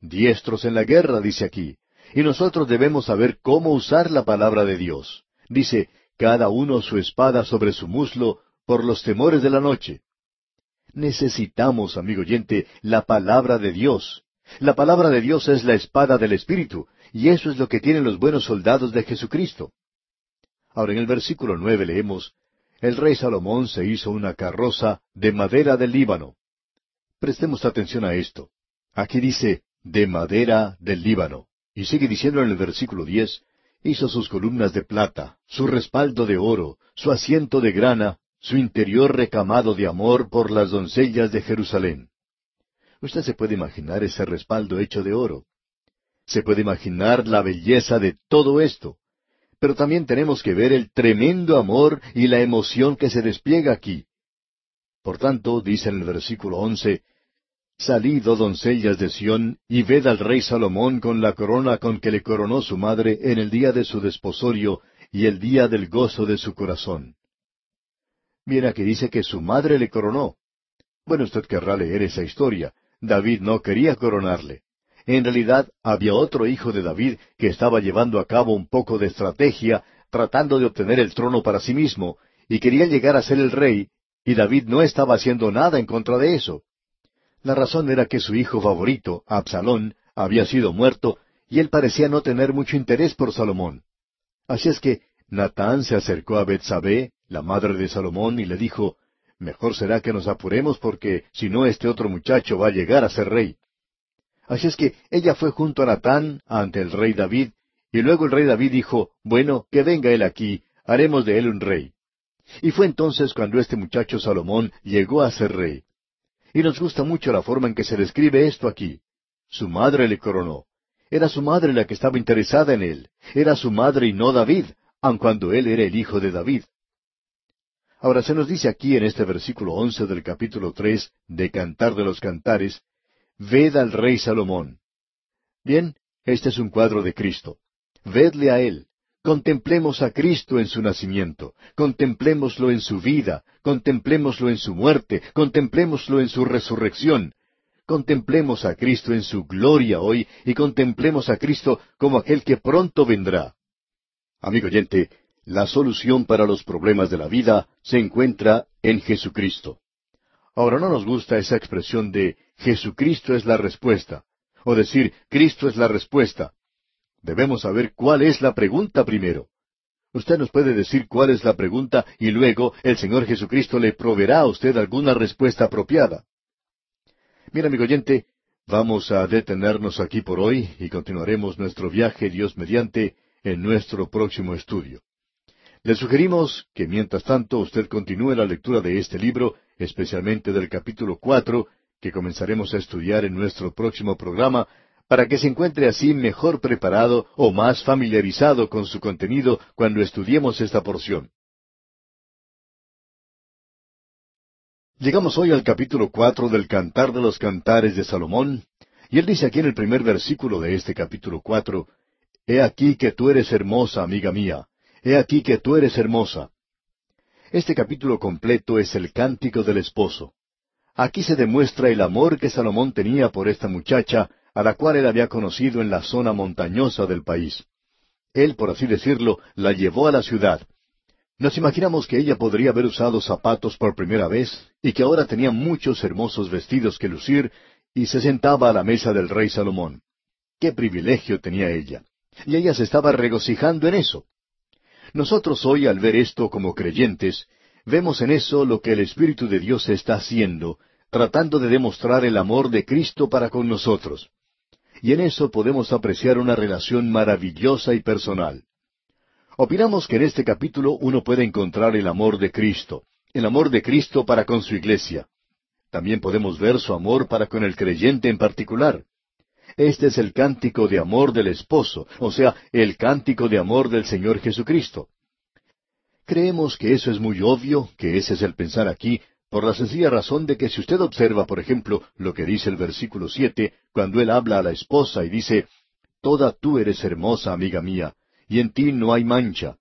Diestros en la guerra, dice aquí, y nosotros debemos saber cómo usar la palabra de Dios. Dice, cada uno su espada sobre su muslo, por los temores de la noche. Necesitamos, amigo oyente, la palabra de Dios. La palabra de Dios es la espada del Espíritu, y eso es lo que tienen los buenos soldados de Jesucristo. Ahora en el versículo nueve leemos, El rey Salomón se hizo una carroza de madera del Líbano. Prestemos atención a esto. Aquí dice, de madera del Líbano. Y sigue diciendo en el versículo diez, hizo sus columnas de plata, su respaldo de oro, su asiento de grana, su interior recamado de amor por las doncellas de Jerusalén. Usted se puede imaginar ese respaldo hecho de oro. Se puede imaginar la belleza de todo esto. Pero también tenemos que ver el tremendo amor y la emoción que se despliega aquí. Por tanto, dice en el versículo once, Salid, oh doncellas de Sión, y ved al rey Salomón con la corona con que le coronó su madre en el día de su desposorio y el día del gozo de su corazón. Mira que dice que su madre le coronó. Bueno, usted querrá leer esa historia. David no quería coronarle. En realidad había otro hijo de David que estaba llevando a cabo un poco de estrategia, tratando de obtener el trono para sí mismo, y quería llegar a ser el rey, y David no estaba haciendo nada en contra de eso. La razón era que su hijo favorito, Absalón, había sido muerto, y él parecía no tener mucho interés por Salomón. Así es que Natán se acercó a Betsabé, la madre de Salomón, y le dijo, Mejor será que nos apuremos porque si no este otro muchacho va a llegar a ser rey. Así es que ella fue junto a Natán ante el rey David, y luego el rey David dijo, Bueno, que venga él aquí, haremos de él un rey. Y fue entonces cuando este muchacho Salomón llegó a ser rey. Y nos gusta mucho la forma en que se describe esto aquí. Su madre le coronó. Era su madre la que estaba interesada en él. Era su madre y no David, aun cuando él era el hijo de David. Ahora se nos dice aquí en este versículo once del capítulo tres de Cantar de los Cantares, Ved al rey Salomón. Bien, este es un cuadro de Cristo. Vedle a él. Contemplemos a Cristo en su nacimiento, contemplémoslo en su vida, contemplémoslo en su muerte, contemplémoslo en su resurrección. Contemplemos a Cristo en su gloria hoy y contemplemos a Cristo como aquel que pronto vendrá. Amigo oyente, la solución para los problemas de la vida se encuentra en Jesucristo. Ahora no nos gusta esa expresión de Jesucristo es la respuesta, o decir Cristo es la respuesta. Debemos saber cuál es la pregunta primero. Usted nos puede decir cuál es la pregunta y luego el Señor Jesucristo le proveerá a usted alguna respuesta apropiada. Mira, amigo oyente, vamos a detenernos aquí por hoy y continuaremos nuestro viaje, Dios mediante, en nuestro próximo estudio. Le sugerimos que mientras tanto usted continúe la lectura de este libro especialmente del capítulo cuatro, que comenzaremos a estudiar en nuestro próximo programa, para que se encuentre así mejor preparado o más familiarizado con su contenido cuando estudiemos esta porción. Llegamos hoy al capítulo cuatro del Cantar de los Cantares de Salomón, y él dice aquí en el primer versículo de este capítulo cuatro, He aquí que tú eres hermosa, amiga mía, he aquí que tú eres hermosa. Este capítulo completo es el cántico del esposo. Aquí se demuestra el amor que Salomón tenía por esta muchacha, a la cual él había conocido en la zona montañosa del país. Él, por así decirlo, la llevó a la ciudad, nos imaginamos que ella podría haber usado zapatos por primera vez y que ahora tenía muchos hermosos vestidos que lucir y se sentaba a la mesa del rey Salomón. ¡Qué privilegio tenía ella! Y ella se estaba regocijando en eso. Nosotros hoy al ver esto como creyentes, vemos en eso lo que el Espíritu de Dios está haciendo, tratando de demostrar el amor de Cristo para con nosotros. Y en eso podemos apreciar una relación maravillosa y personal. Opinamos que en este capítulo uno puede encontrar el amor de Cristo, el amor de Cristo para con su iglesia. También podemos ver su amor para con el creyente en particular. Este es el cántico de amor del esposo, o sea, el cántico de amor del Señor Jesucristo. Creemos que eso es muy obvio, que ese es el pensar aquí, por la sencilla razón de que si usted observa, por ejemplo, lo que dice el versículo siete, cuando él habla a la esposa y dice, Toda tú eres hermosa, amiga mía, y en ti no hay mancha.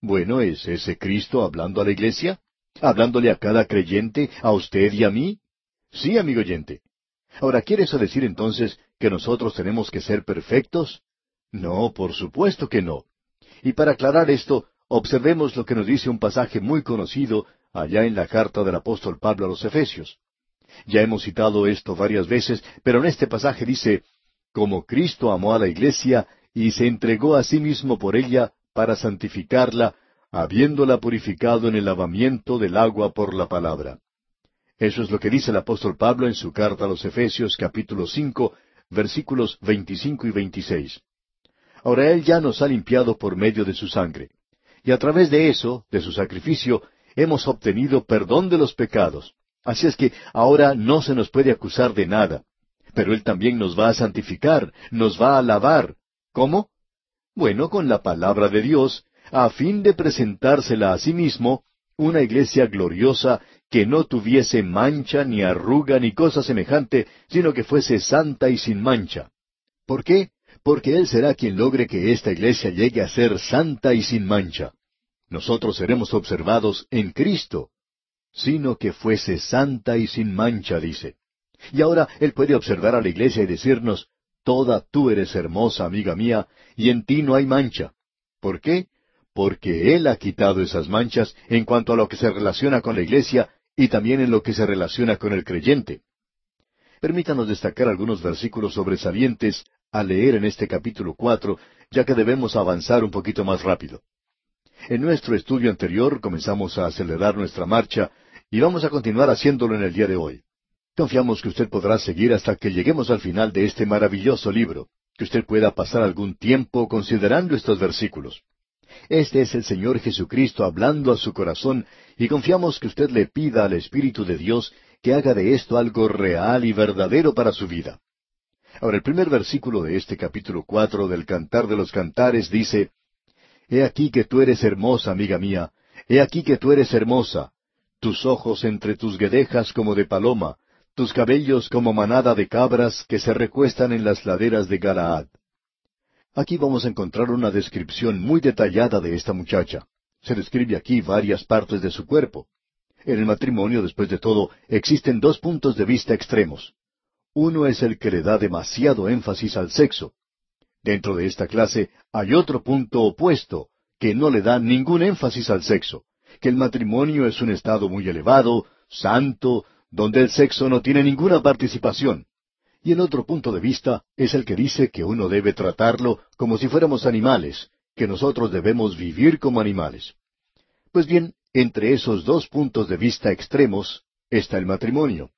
Bueno, ¿es ese Cristo hablando a la iglesia? ¿Hablándole a cada creyente, a usted y a mí? Sí, amigo oyente. Ahora, ¿quiere eso decir entonces que nosotros tenemos que ser perfectos? No, por supuesto que no. Y para aclarar esto, observemos lo que nos dice un pasaje muy conocido allá en la carta del apóstol Pablo a los Efesios. Ya hemos citado esto varias veces, pero en este pasaje dice, como Cristo amó a la iglesia y se entregó a sí mismo por ella para santificarla, habiéndola purificado en el lavamiento del agua por la palabra. Eso es lo que dice el apóstol Pablo en su carta a los Efesios capítulo cinco, versículos veinticinco y veintiséis. Ahora Él ya nos ha limpiado por medio de su sangre. Y a través de eso, de su sacrificio, hemos obtenido perdón de los pecados. Así es que ahora no se nos puede acusar de nada. Pero Él también nos va a santificar, nos va a lavar, ¿Cómo? Bueno, con la palabra de Dios, a fin de presentársela a sí mismo, una iglesia gloriosa que no tuviese mancha, ni arruga, ni cosa semejante, sino que fuese santa y sin mancha. ¿Por qué? Porque Él será quien logre que esta iglesia llegue a ser santa y sin mancha. Nosotros seremos observados en Cristo, sino que fuese santa y sin mancha, dice. Y ahora Él puede observar a la iglesia y decirnos, Toda tú eres hermosa, amiga mía, y en ti no hay mancha. ¿Por qué? Porque Él ha quitado esas manchas en cuanto a lo que se relaciona con la iglesia y también en lo que se relaciona con el creyente. Permítanos destacar algunos versículos sobresalientes a leer en este capítulo cuatro, ya que debemos avanzar un poquito más rápido. En nuestro estudio anterior comenzamos a acelerar nuestra marcha y vamos a continuar haciéndolo en el día de hoy. Confiamos que usted podrá seguir hasta que lleguemos al final de este maravilloso libro, que usted pueda pasar algún tiempo considerando estos versículos. Este es el Señor Jesucristo hablando a su corazón y confiamos que usted le pida al Espíritu de Dios que haga de esto algo real y verdadero para su vida. Ahora el primer versículo de este capítulo cuatro del Cantar de los Cantares dice, He aquí que tú eres hermosa, amiga mía, he aquí que tú eres hermosa, tus ojos entre tus guedejas como de paloma, tus cabellos como manada de cabras que se recuestan en las laderas de Galaad. Aquí vamos a encontrar una descripción muy detallada de esta muchacha. Se describe aquí varias partes de su cuerpo. En el matrimonio, después de todo, existen dos puntos de vista extremos. Uno es el que le da demasiado énfasis al sexo. Dentro de esta clase hay otro punto opuesto, que no le da ningún énfasis al sexo, que el matrimonio es un estado muy elevado, santo, donde el sexo no tiene ninguna participación. Y el otro punto de vista es el que dice que uno debe tratarlo como si fuéramos animales, que nosotros debemos vivir como animales. Pues bien, entre esos dos puntos de vista extremos está el matrimonio.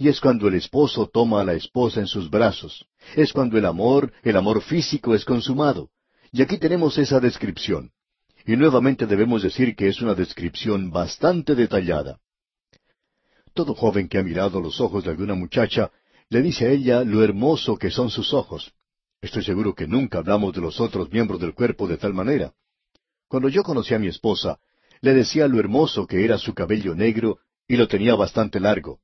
Y es cuando el esposo toma a la esposa en sus brazos. Es cuando el amor, el amor físico es consumado. Y aquí tenemos esa descripción. Y nuevamente debemos decir que es una descripción bastante detallada. Todo joven que ha mirado los ojos de alguna muchacha le dice a ella lo hermoso que son sus ojos. Estoy seguro que nunca hablamos de los otros miembros del cuerpo de tal manera. Cuando yo conocí a mi esposa, le decía lo hermoso que era su cabello negro y lo tenía bastante largo.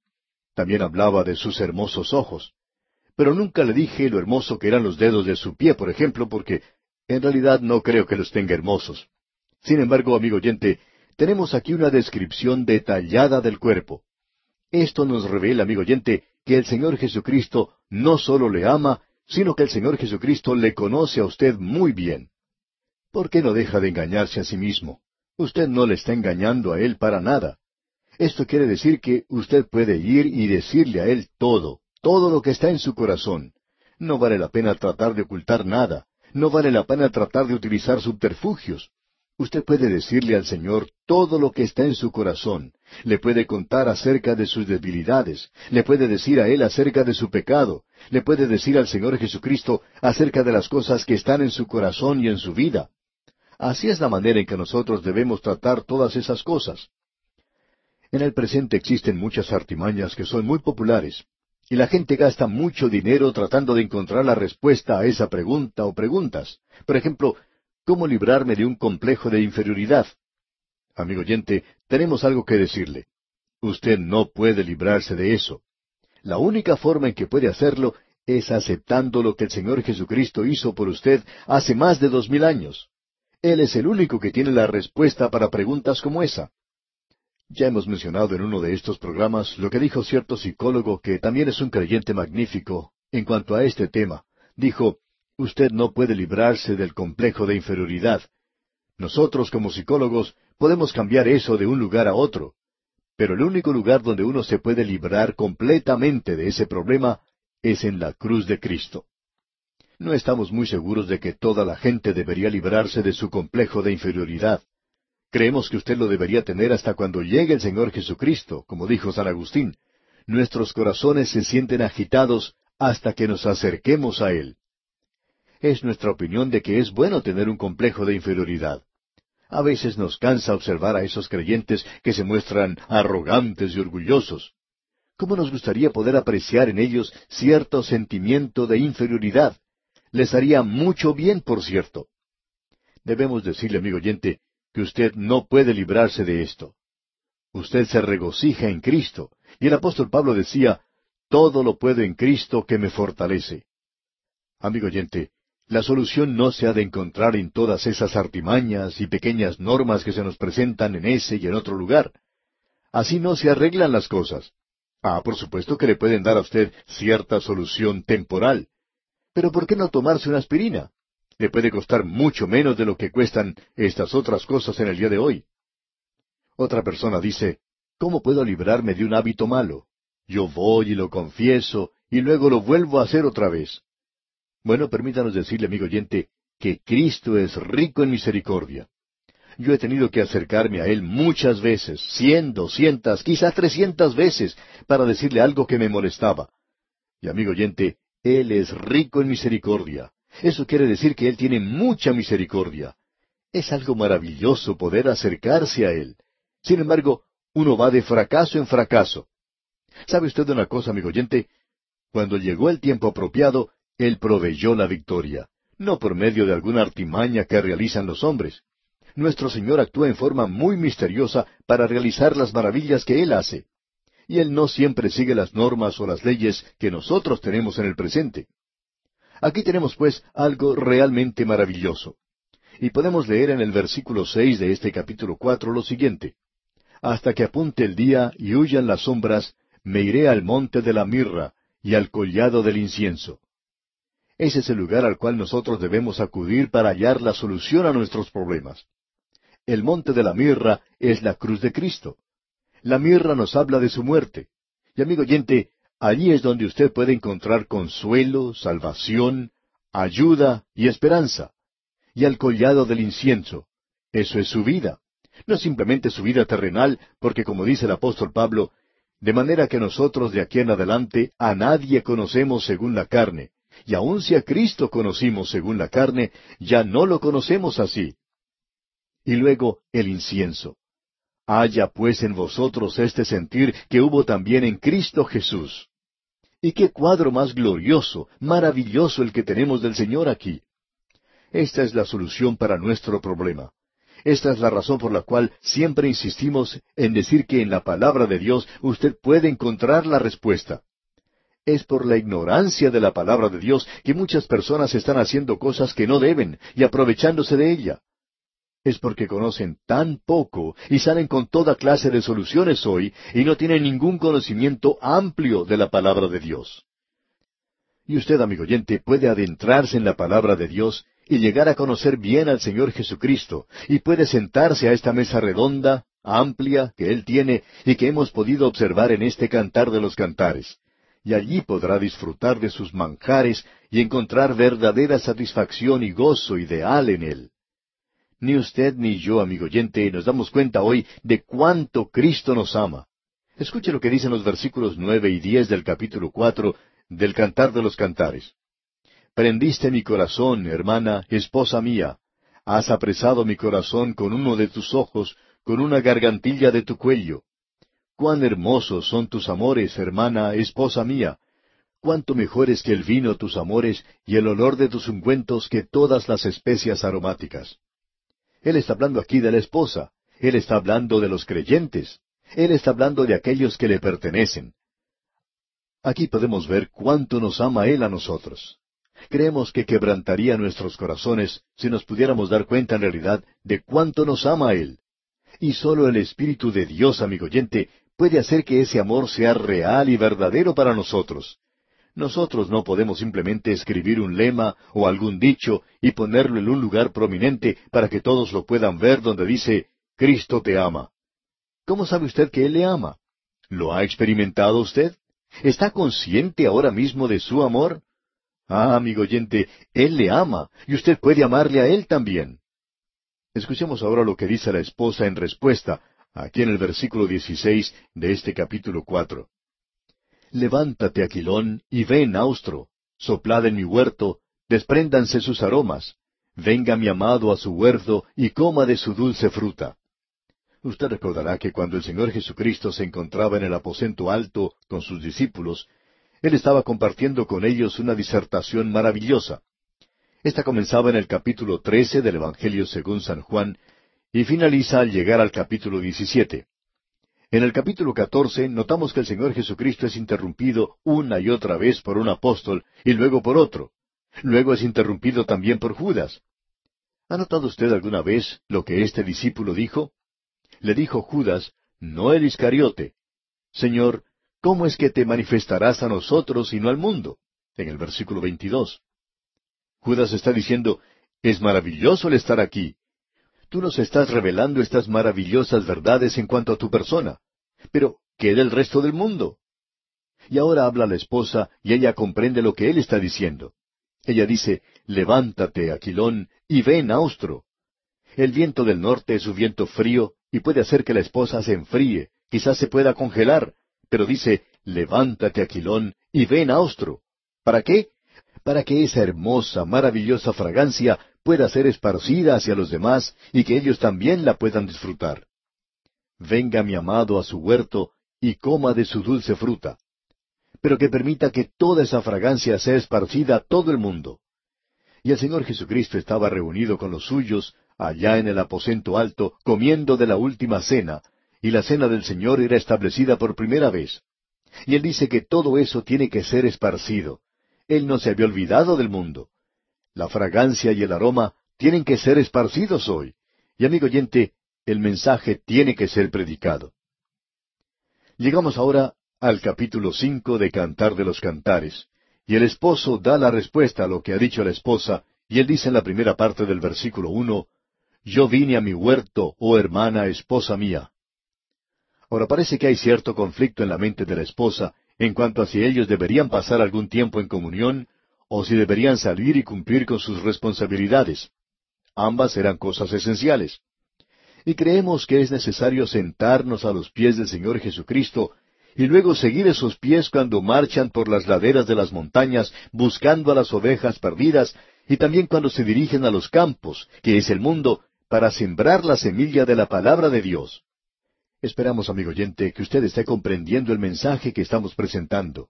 También hablaba de sus hermosos ojos. Pero nunca le dije lo hermoso que eran los dedos de su pie, por ejemplo, porque en realidad no creo que los tenga hermosos. Sin embargo, amigo oyente, tenemos aquí una descripción detallada del cuerpo. Esto nos revela, amigo oyente, que el Señor Jesucristo no solo le ama, sino que el Señor Jesucristo le conoce a usted muy bien. ¿Por qué no deja de engañarse a sí mismo? Usted no le está engañando a Él para nada. Esto quiere decir que usted puede ir y decirle a Él todo, todo lo que está en su corazón. No vale la pena tratar de ocultar nada. No vale la pena tratar de utilizar subterfugios. Usted puede decirle al Señor todo lo que está en su corazón. Le puede contar acerca de sus debilidades. Le puede decir a Él acerca de su pecado. Le puede decir al Señor Jesucristo acerca de las cosas que están en su corazón y en su vida. Así es la manera en que nosotros debemos tratar todas esas cosas. En el presente existen muchas artimañas que son muy populares, y la gente gasta mucho dinero tratando de encontrar la respuesta a esa pregunta o preguntas. Por ejemplo, ¿cómo librarme de un complejo de inferioridad? Amigo oyente, tenemos algo que decirle. Usted no puede librarse de eso. La única forma en que puede hacerlo es aceptando lo que el Señor Jesucristo hizo por usted hace más de dos mil años. Él es el único que tiene la respuesta para preguntas como esa. Ya hemos mencionado en uno de estos programas lo que dijo cierto psicólogo que también es un creyente magnífico en cuanto a este tema. Dijo, usted no puede librarse del complejo de inferioridad. Nosotros como psicólogos podemos cambiar eso de un lugar a otro, pero el único lugar donde uno se puede librar completamente de ese problema es en la cruz de Cristo. No estamos muy seguros de que toda la gente debería librarse de su complejo de inferioridad. Creemos que usted lo debería tener hasta cuando llegue el Señor Jesucristo, como dijo San Agustín. Nuestros corazones se sienten agitados hasta que nos acerquemos a Él. Es nuestra opinión de que es bueno tener un complejo de inferioridad. A veces nos cansa observar a esos creyentes que se muestran arrogantes y orgullosos. ¿Cómo nos gustaría poder apreciar en ellos cierto sentimiento de inferioridad? Les haría mucho bien, por cierto. Debemos decirle, amigo oyente, que usted no puede librarse de esto. Usted se regocija en Cristo. Y el apóstol Pablo decía, todo lo puedo en Cristo que me fortalece. Amigo oyente, la solución no se ha de encontrar en todas esas artimañas y pequeñas normas que se nos presentan en ese y en otro lugar. Así no se arreglan las cosas. Ah, por supuesto que le pueden dar a usted cierta solución temporal. Pero ¿por qué no tomarse una aspirina? Le puede costar mucho menos de lo que cuestan estas otras cosas en el día de hoy. Otra persona dice, ¿cómo puedo librarme de un hábito malo? Yo voy y lo confieso y luego lo vuelvo a hacer otra vez. Bueno, permítanos decirle, amigo oyente, que Cristo es rico en misericordia. Yo he tenido que acercarme a Él muchas veces, cien, doscientas, quizás trescientas veces, para decirle algo que me molestaba. Y amigo oyente, Él es rico en misericordia. Eso quiere decir que Él tiene mucha misericordia. Es algo maravilloso poder acercarse a Él. Sin embargo, uno va de fracaso en fracaso. ¿Sabe usted una cosa, amigo oyente? Cuando llegó el tiempo apropiado, Él proveyó la victoria, no por medio de alguna artimaña que realizan los hombres. Nuestro Señor actúa en forma muy misteriosa para realizar las maravillas que Él hace. Y Él no siempre sigue las normas o las leyes que nosotros tenemos en el presente. Aquí tenemos pues algo realmente maravilloso. Y podemos leer en el versículo seis de este capítulo cuatro lo siguiente. Hasta que apunte el día y huyan las sombras, me iré al monte de la mirra y al collado del incienso. Ese es el lugar al cual nosotros debemos acudir para hallar la solución a nuestros problemas. El monte de la mirra es la cruz de Cristo. La mirra nos habla de su muerte. Y amigo oyente, Allí es donde usted puede encontrar consuelo, salvación, ayuda y esperanza. Y al collado del incienso. Eso es su vida. No simplemente su vida terrenal, porque como dice el apóstol Pablo, de manera que nosotros de aquí en adelante a nadie conocemos según la carne, y aun si a Cristo conocimos según la carne, ya no lo conocemos así. Y luego el incienso. Haya pues en vosotros este sentir que hubo también en Cristo Jesús. Y qué cuadro más glorioso, maravilloso el que tenemos del Señor aquí. Esta es la solución para nuestro problema. Esta es la razón por la cual siempre insistimos en decir que en la palabra de Dios usted puede encontrar la respuesta. Es por la ignorancia de la palabra de Dios que muchas personas están haciendo cosas que no deben y aprovechándose de ella. Es porque conocen tan poco y salen con toda clase de soluciones hoy y no tienen ningún conocimiento amplio de la palabra de Dios. Y usted, amigo oyente, puede adentrarse en la palabra de Dios y llegar a conocer bien al Señor Jesucristo, y puede sentarse a esta mesa redonda, amplia, que Él tiene y que hemos podido observar en este cantar de los cantares. Y allí podrá disfrutar de sus manjares y encontrar verdadera satisfacción y gozo ideal en Él. Ni usted ni yo, amigo oyente, nos damos cuenta hoy de cuánto Cristo nos ama. Escuche lo que dicen los versículos nueve y diez del capítulo cuatro del Cantar de los Cantares. Prendiste mi corazón, hermana, esposa mía. Has apresado mi corazón con uno de tus ojos, con una gargantilla de tu cuello. Cuán hermosos son tus amores, hermana, esposa mía. Cuánto mejores que el vino tus amores y el olor de tus ungüentos que todas las especias aromáticas. Él está hablando aquí de la esposa. Él está hablando de los creyentes. Él está hablando de aquellos que le pertenecen. Aquí podemos ver cuánto nos ama Él a nosotros. Creemos que quebrantaría nuestros corazones si nos pudiéramos dar cuenta en realidad de cuánto nos ama Él. Y solo el Espíritu de Dios, amigo oyente, puede hacer que ese amor sea real y verdadero para nosotros. Nosotros no podemos simplemente escribir un lema o algún dicho y ponerlo en un lugar prominente para que todos lo puedan ver donde dice, Cristo te ama. ¿Cómo sabe usted que Él le ama? ¿Lo ha experimentado usted? ¿Está consciente ahora mismo de su amor? Ah, amigo oyente, Él le ama y usted puede amarle a Él también. Escuchemos ahora lo que dice la esposa en respuesta, aquí en el versículo 16 de este capítulo cuatro. Levántate, Aquilón, y ven, Austro, soplad en mi huerto, despréndanse sus aromas, venga mi amado a su huerto y coma de su dulce fruta. Usted recordará que cuando el Señor Jesucristo se encontraba en el aposento alto con sus discípulos, Él estaba compartiendo con ellos una disertación maravillosa. Esta comenzaba en el capítulo trece del Evangelio según San Juan y finaliza al llegar al capítulo diecisiete. En el capítulo catorce notamos que el Señor Jesucristo es interrumpido una y otra vez por un apóstol y luego por otro. Luego es interrumpido también por Judas. ¿Ha notado usted alguna vez lo que este discípulo dijo? le dijo Judas, no el Iscariote, Señor, ¿cómo es que te manifestarás a nosotros y no al mundo? En el versículo 22. Judas está diciendo, es maravilloso el estar aquí. Tú nos estás revelando estas maravillosas verdades en cuanto a tu persona. Pero, ¿qué del resto del mundo? Y ahora habla la esposa y ella comprende lo que él está diciendo. Ella dice, levántate, Aquilón, y ven, Austro. El viento del norte es un viento frío y puede hacer que la esposa se enfríe, quizás se pueda congelar, pero dice, levántate, Aquilón, y ven, Austro. ¿Para qué? Para que esa hermosa, maravillosa fragancia pueda ser esparcida hacia los demás y que ellos también la puedan disfrutar. Venga mi amado a su huerto y coma de su dulce fruta, pero que permita que toda esa fragancia sea esparcida a todo el mundo. Y el Señor Jesucristo estaba reunido con los suyos allá en el aposento alto, comiendo de la última cena, y la cena del Señor era establecida por primera vez. Y él dice que todo eso tiene que ser esparcido. Él no se había olvidado del mundo. La fragancia y el aroma tienen que ser esparcidos hoy. Y amigo oyente, el mensaje tiene que ser predicado. Llegamos ahora al capítulo cinco de Cantar de los Cantares, y el esposo da la respuesta a lo que ha dicho la esposa, y él dice en la primera parte del versículo uno, yo vine a mi huerto, oh hermana, esposa mía. Ahora parece que hay cierto conflicto en la mente de la esposa en cuanto a si ellos deberían pasar algún tiempo en comunión o si deberían salir y cumplir con sus responsabilidades. Ambas eran cosas esenciales. Y creemos que es necesario sentarnos a los pies del Señor Jesucristo y luego seguir esos pies cuando marchan por las laderas de las montañas buscando a las ovejas perdidas y también cuando se dirigen a los campos, que es el mundo, para sembrar la semilla de la palabra de Dios. Esperamos, amigo oyente, que usted esté comprendiendo el mensaje que estamos presentando.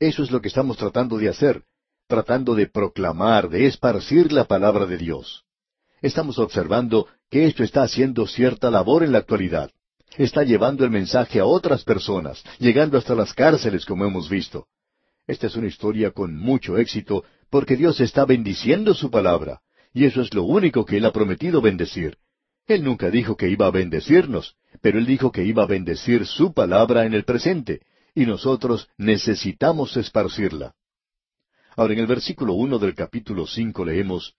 Eso es lo que estamos tratando de hacer, tratando de proclamar, de esparcir la palabra de Dios. Estamos observando que esto está haciendo cierta labor en la actualidad. Está llevando el mensaje a otras personas, llegando hasta las cárceles, como hemos visto. Esta es una historia con mucho éxito, porque Dios está bendiciendo su palabra, y eso es lo único que Él ha prometido bendecir. Él nunca dijo que iba a bendecirnos, pero Él dijo que iba a bendecir su palabra en el presente, y nosotros necesitamos esparcirla. Ahora en el versículo uno del capítulo cinco leemos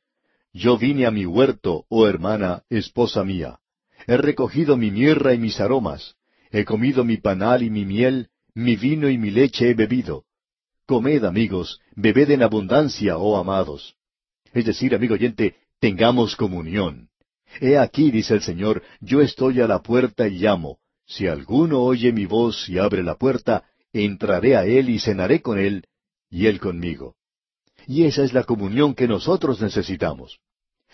Yo vine a mi huerto, oh hermana, esposa mía. He recogido mi mirra y mis aromas. He comido mi panal y mi miel, mi vino y mi leche he bebido. Comed, amigos, bebed en abundancia, oh amados. Es decir, amigo oyente, tengamos comunión. He aquí, dice el Señor, yo estoy a la puerta y llamo. Si alguno oye mi voz y abre la puerta, entraré a él y cenaré con él, y él conmigo. Y esa es la comunión que nosotros necesitamos.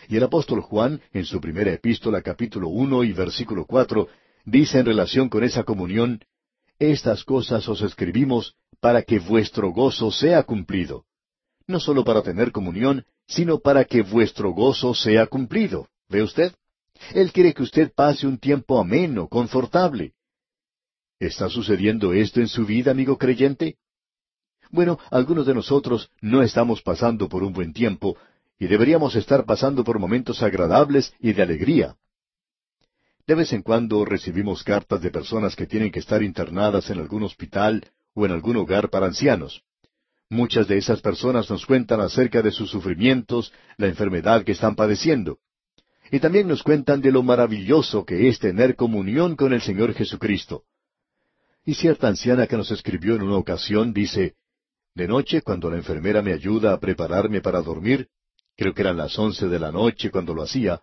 Y el apóstol Juan, en su primera epístola capítulo uno y versículo cuatro, dice en relación con esa comunión, Estas cosas os escribimos para que vuestro gozo sea cumplido. No solo para tener comunión, sino para que vuestro gozo sea cumplido. ¿Ve usted? Él quiere que usted pase un tiempo ameno, confortable. ¿Está sucediendo esto en su vida, amigo creyente? Bueno, algunos de nosotros no estamos pasando por un buen tiempo, y deberíamos estar pasando por momentos agradables y de alegría. De vez en cuando recibimos cartas de personas que tienen que estar internadas en algún hospital o en algún hogar para ancianos. Muchas de esas personas nos cuentan acerca de sus sufrimientos, la enfermedad que están padeciendo. Y también nos cuentan de lo maravilloso que es tener comunión con el Señor Jesucristo. Y cierta anciana que nos escribió en una ocasión dice, De noche, cuando la enfermera me ayuda a prepararme para dormir, creo que eran las once de la noche cuando lo hacía,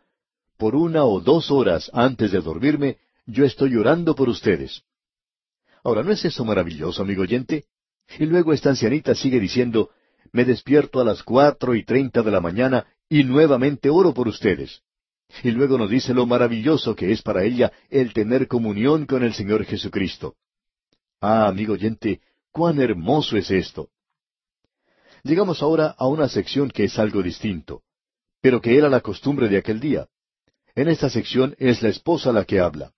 por una o dos horas antes de dormirme, yo estoy orando por ustedes. Ahora, ¿no es eso maravilloso, amigo oyente? Y luego esta ancianita sigue diciendo, me despierto a las cuatro y treinta de la mañana y nuevamente oro por ustedes. Y luego nos dice lo maravilloso que es para ella el tener comunión con el Señor Jesucristo. Ah, amigo oyente, cuán hermoso es esto. Llegamos ahora a una sección que es algo distinto, pero que era la costumbre de aquel día. En esta sección es la esposa la que habla.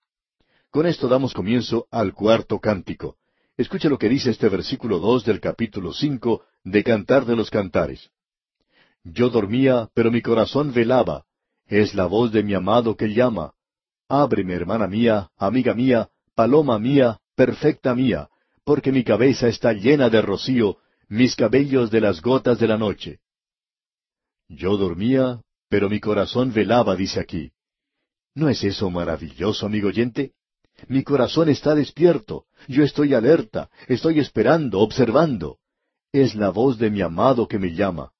Con esto damos comienzo al cuarto cántico. Escuche lo que dice este versículo dos del capítulo cinco de Cantar de los Cantares. Yo dormía, pero mi corazón velaba. Es la voz de mi amado que llama. Ábreme, hermana mía, amiga mía, paloma mía, perfecta mía, porque mi cabeza está llena de rocío, mis cabellos de las gotas de la noche. Yo dormía, pero mi corazón velaba, dice aquí. ¿No es eso maravilloso, amigo oyente? Mi corazón está despierto, yo estoy alerta, estoy esperando, observando. Es la voz de mi amado que me llama.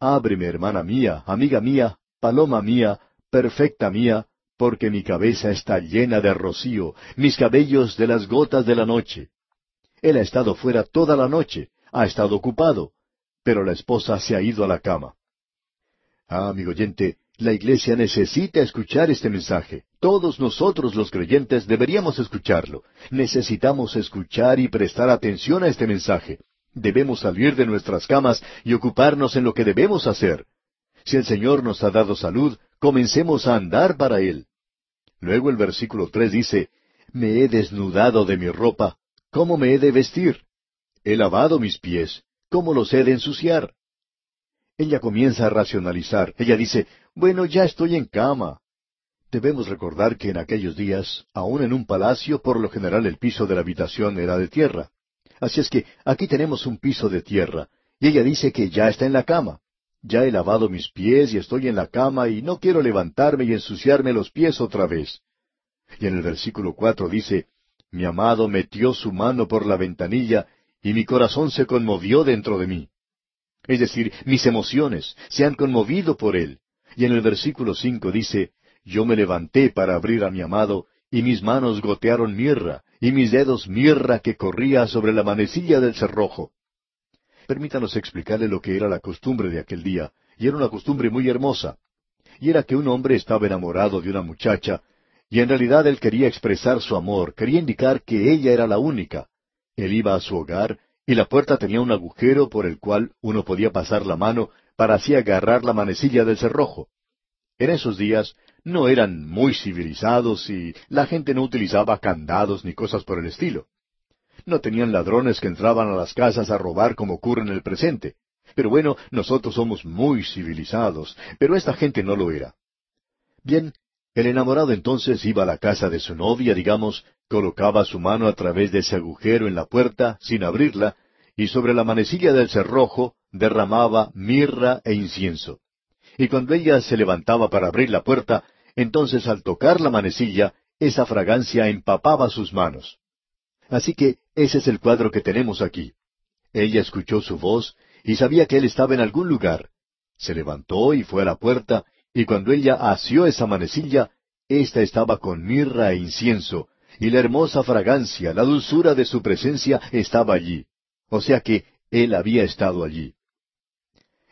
Ábreme, hermana mía, amiga mía, paloma mía, perfecta mía, porque mi cabeza está llena de rocío, mis cabellos de las gotas de la noche. Él ha estado fuera toda la noche, ha estado ocupado, pero la esposa se ha ido a la cama. Ah, amigo oyente, la iglesia necesita escuchar este mensaje. Todos nosotros los creyentes deberíamos escucharlo. Necesitamos escuchar y prestar atención a este mensaje. Debemos salir de nuestras camas y ocuparnos en lo que debemos hacer. Si el Señor nos ha dado salud, comencemos a andar para Él. Luego el versículo tres dice, Me he desnudado de mi ropa, ¿cómo me he de vestir? He lavado mis pies. ¿Cómo los he de ensuciar? Ella comienza a racionalizar. Ella dice, bueno, ya estoy en cama. Debemos recordar que en aquellos días, aun en un palacio, por lo general el piso de la habitación era de tierra. Así es que aquí tenemos un piso de tierra, y ella dice que ya está en la cama. Ya he lavado mis pies y estoy en la cama y no quiero levantarme y ensuciarme los pies otra vez. Y en el versículo cuatro dice, Mi amado metió su mano por la ventanilla y mi corazón se conmovió dentro de mí. Es decir, mis emociones se han conmovido por él. Y en el versículo cinco dice, Yo me levanté para abrir a mi amado, y mis manos gotearon mirra, y mis dedos mirra que corría sobre la manecilla del cerrojo. Permítanos explicarle lo que era la costumbre de aquel día, y era una costumbre muy hermosa. Y era que un hombre estaba enamorado de una muchacha, y en realidad él quería expresar su amor, quería indicar que ella era la única, él iba a su hogar y la puerta tenía un agujero por el cual uno podía pasar la mano para así agarrar la manecilla del cerrojo. En esos días no eran muy civilizados y la gente no utilizaba candados ni cosas por el estilo. No tenían ladrones que entraban a las casas a robar como ocurre en el presente. Pero bueno, nosotros somos muy civilizados, pero esta gente no lo era. Bien, el enamorado entonces iba a la casa de su novia, digamos, colocaba su mano a través de ese agujero en la puerta, sin abrirla, y sobre la manecilla del cerrojo derramaba mirra e incienso. Y cuando ella se levantaba para abrir la puerta, entonces al tocar la manecilla, esa fragancia empapaba sus manos. Así que ese es el cuadro que tenemos aquí. Ella escuchó su voz y sabía que él estaba en algún lugar. Se levantó y fue a la puerta, y cuando ella asió esa manecilla, ésta estaba con mirra e incienso, y la hermosa fragancia, la dulzura de su presencia estaba allí. O sea que él había estado allí.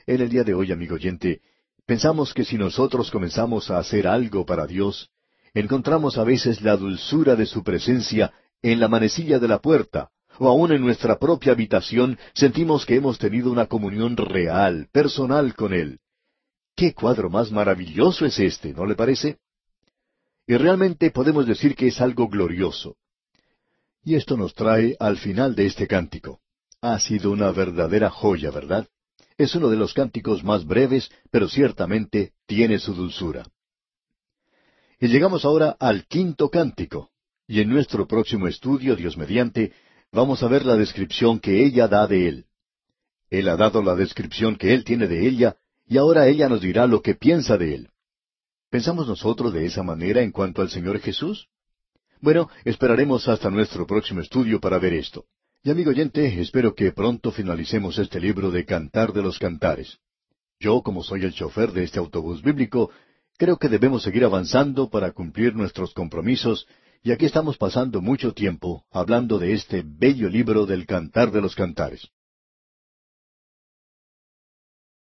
En el día de hoy, amigo oyente, pensamos que si nosotros comenzamos a hacer algo para Dios, encontramos a veces la dulzura de su presencia en la manecilla de la puerta, o aun en nuestra propia habitación sentimos que hemos tenido una comunión real, personal con Él. ¿Qué cuadro más maravilloso es este, no le parece? Y realmente podemos decir que es algo glorioso. Y esto nos trae al final de este cántico. Ha sido una verdadera joya, ¿verdad? Es uno de los cánticos más breves, pero ciertamente tiene su dulzura. Y llegamos ahora al quinto cántico. Y en nuestro próximo estudio, Dios mediante, vamos a ver la descripción que ella da de él. Él ha dado la descripción que él tiene de ella, y ahora ella nos dirá lo que piensa de él. ¿Pensamos nosotros de esa manera en cuanto al Señor Jesús? Bueno, esperaremos hasta nuestro próximo estudio para ver esto. Y amigo oyente, espero que pronto finalicemos este libro de Cantar de los Cantares. Yo, como soy el chofer de este autobús bíblico, creo que debemos seguir avanzando para cumplir nuestros compromisos, y aquí estamos pasando mucho tiempo hablando de este bello libro del Cantar de los Cantares.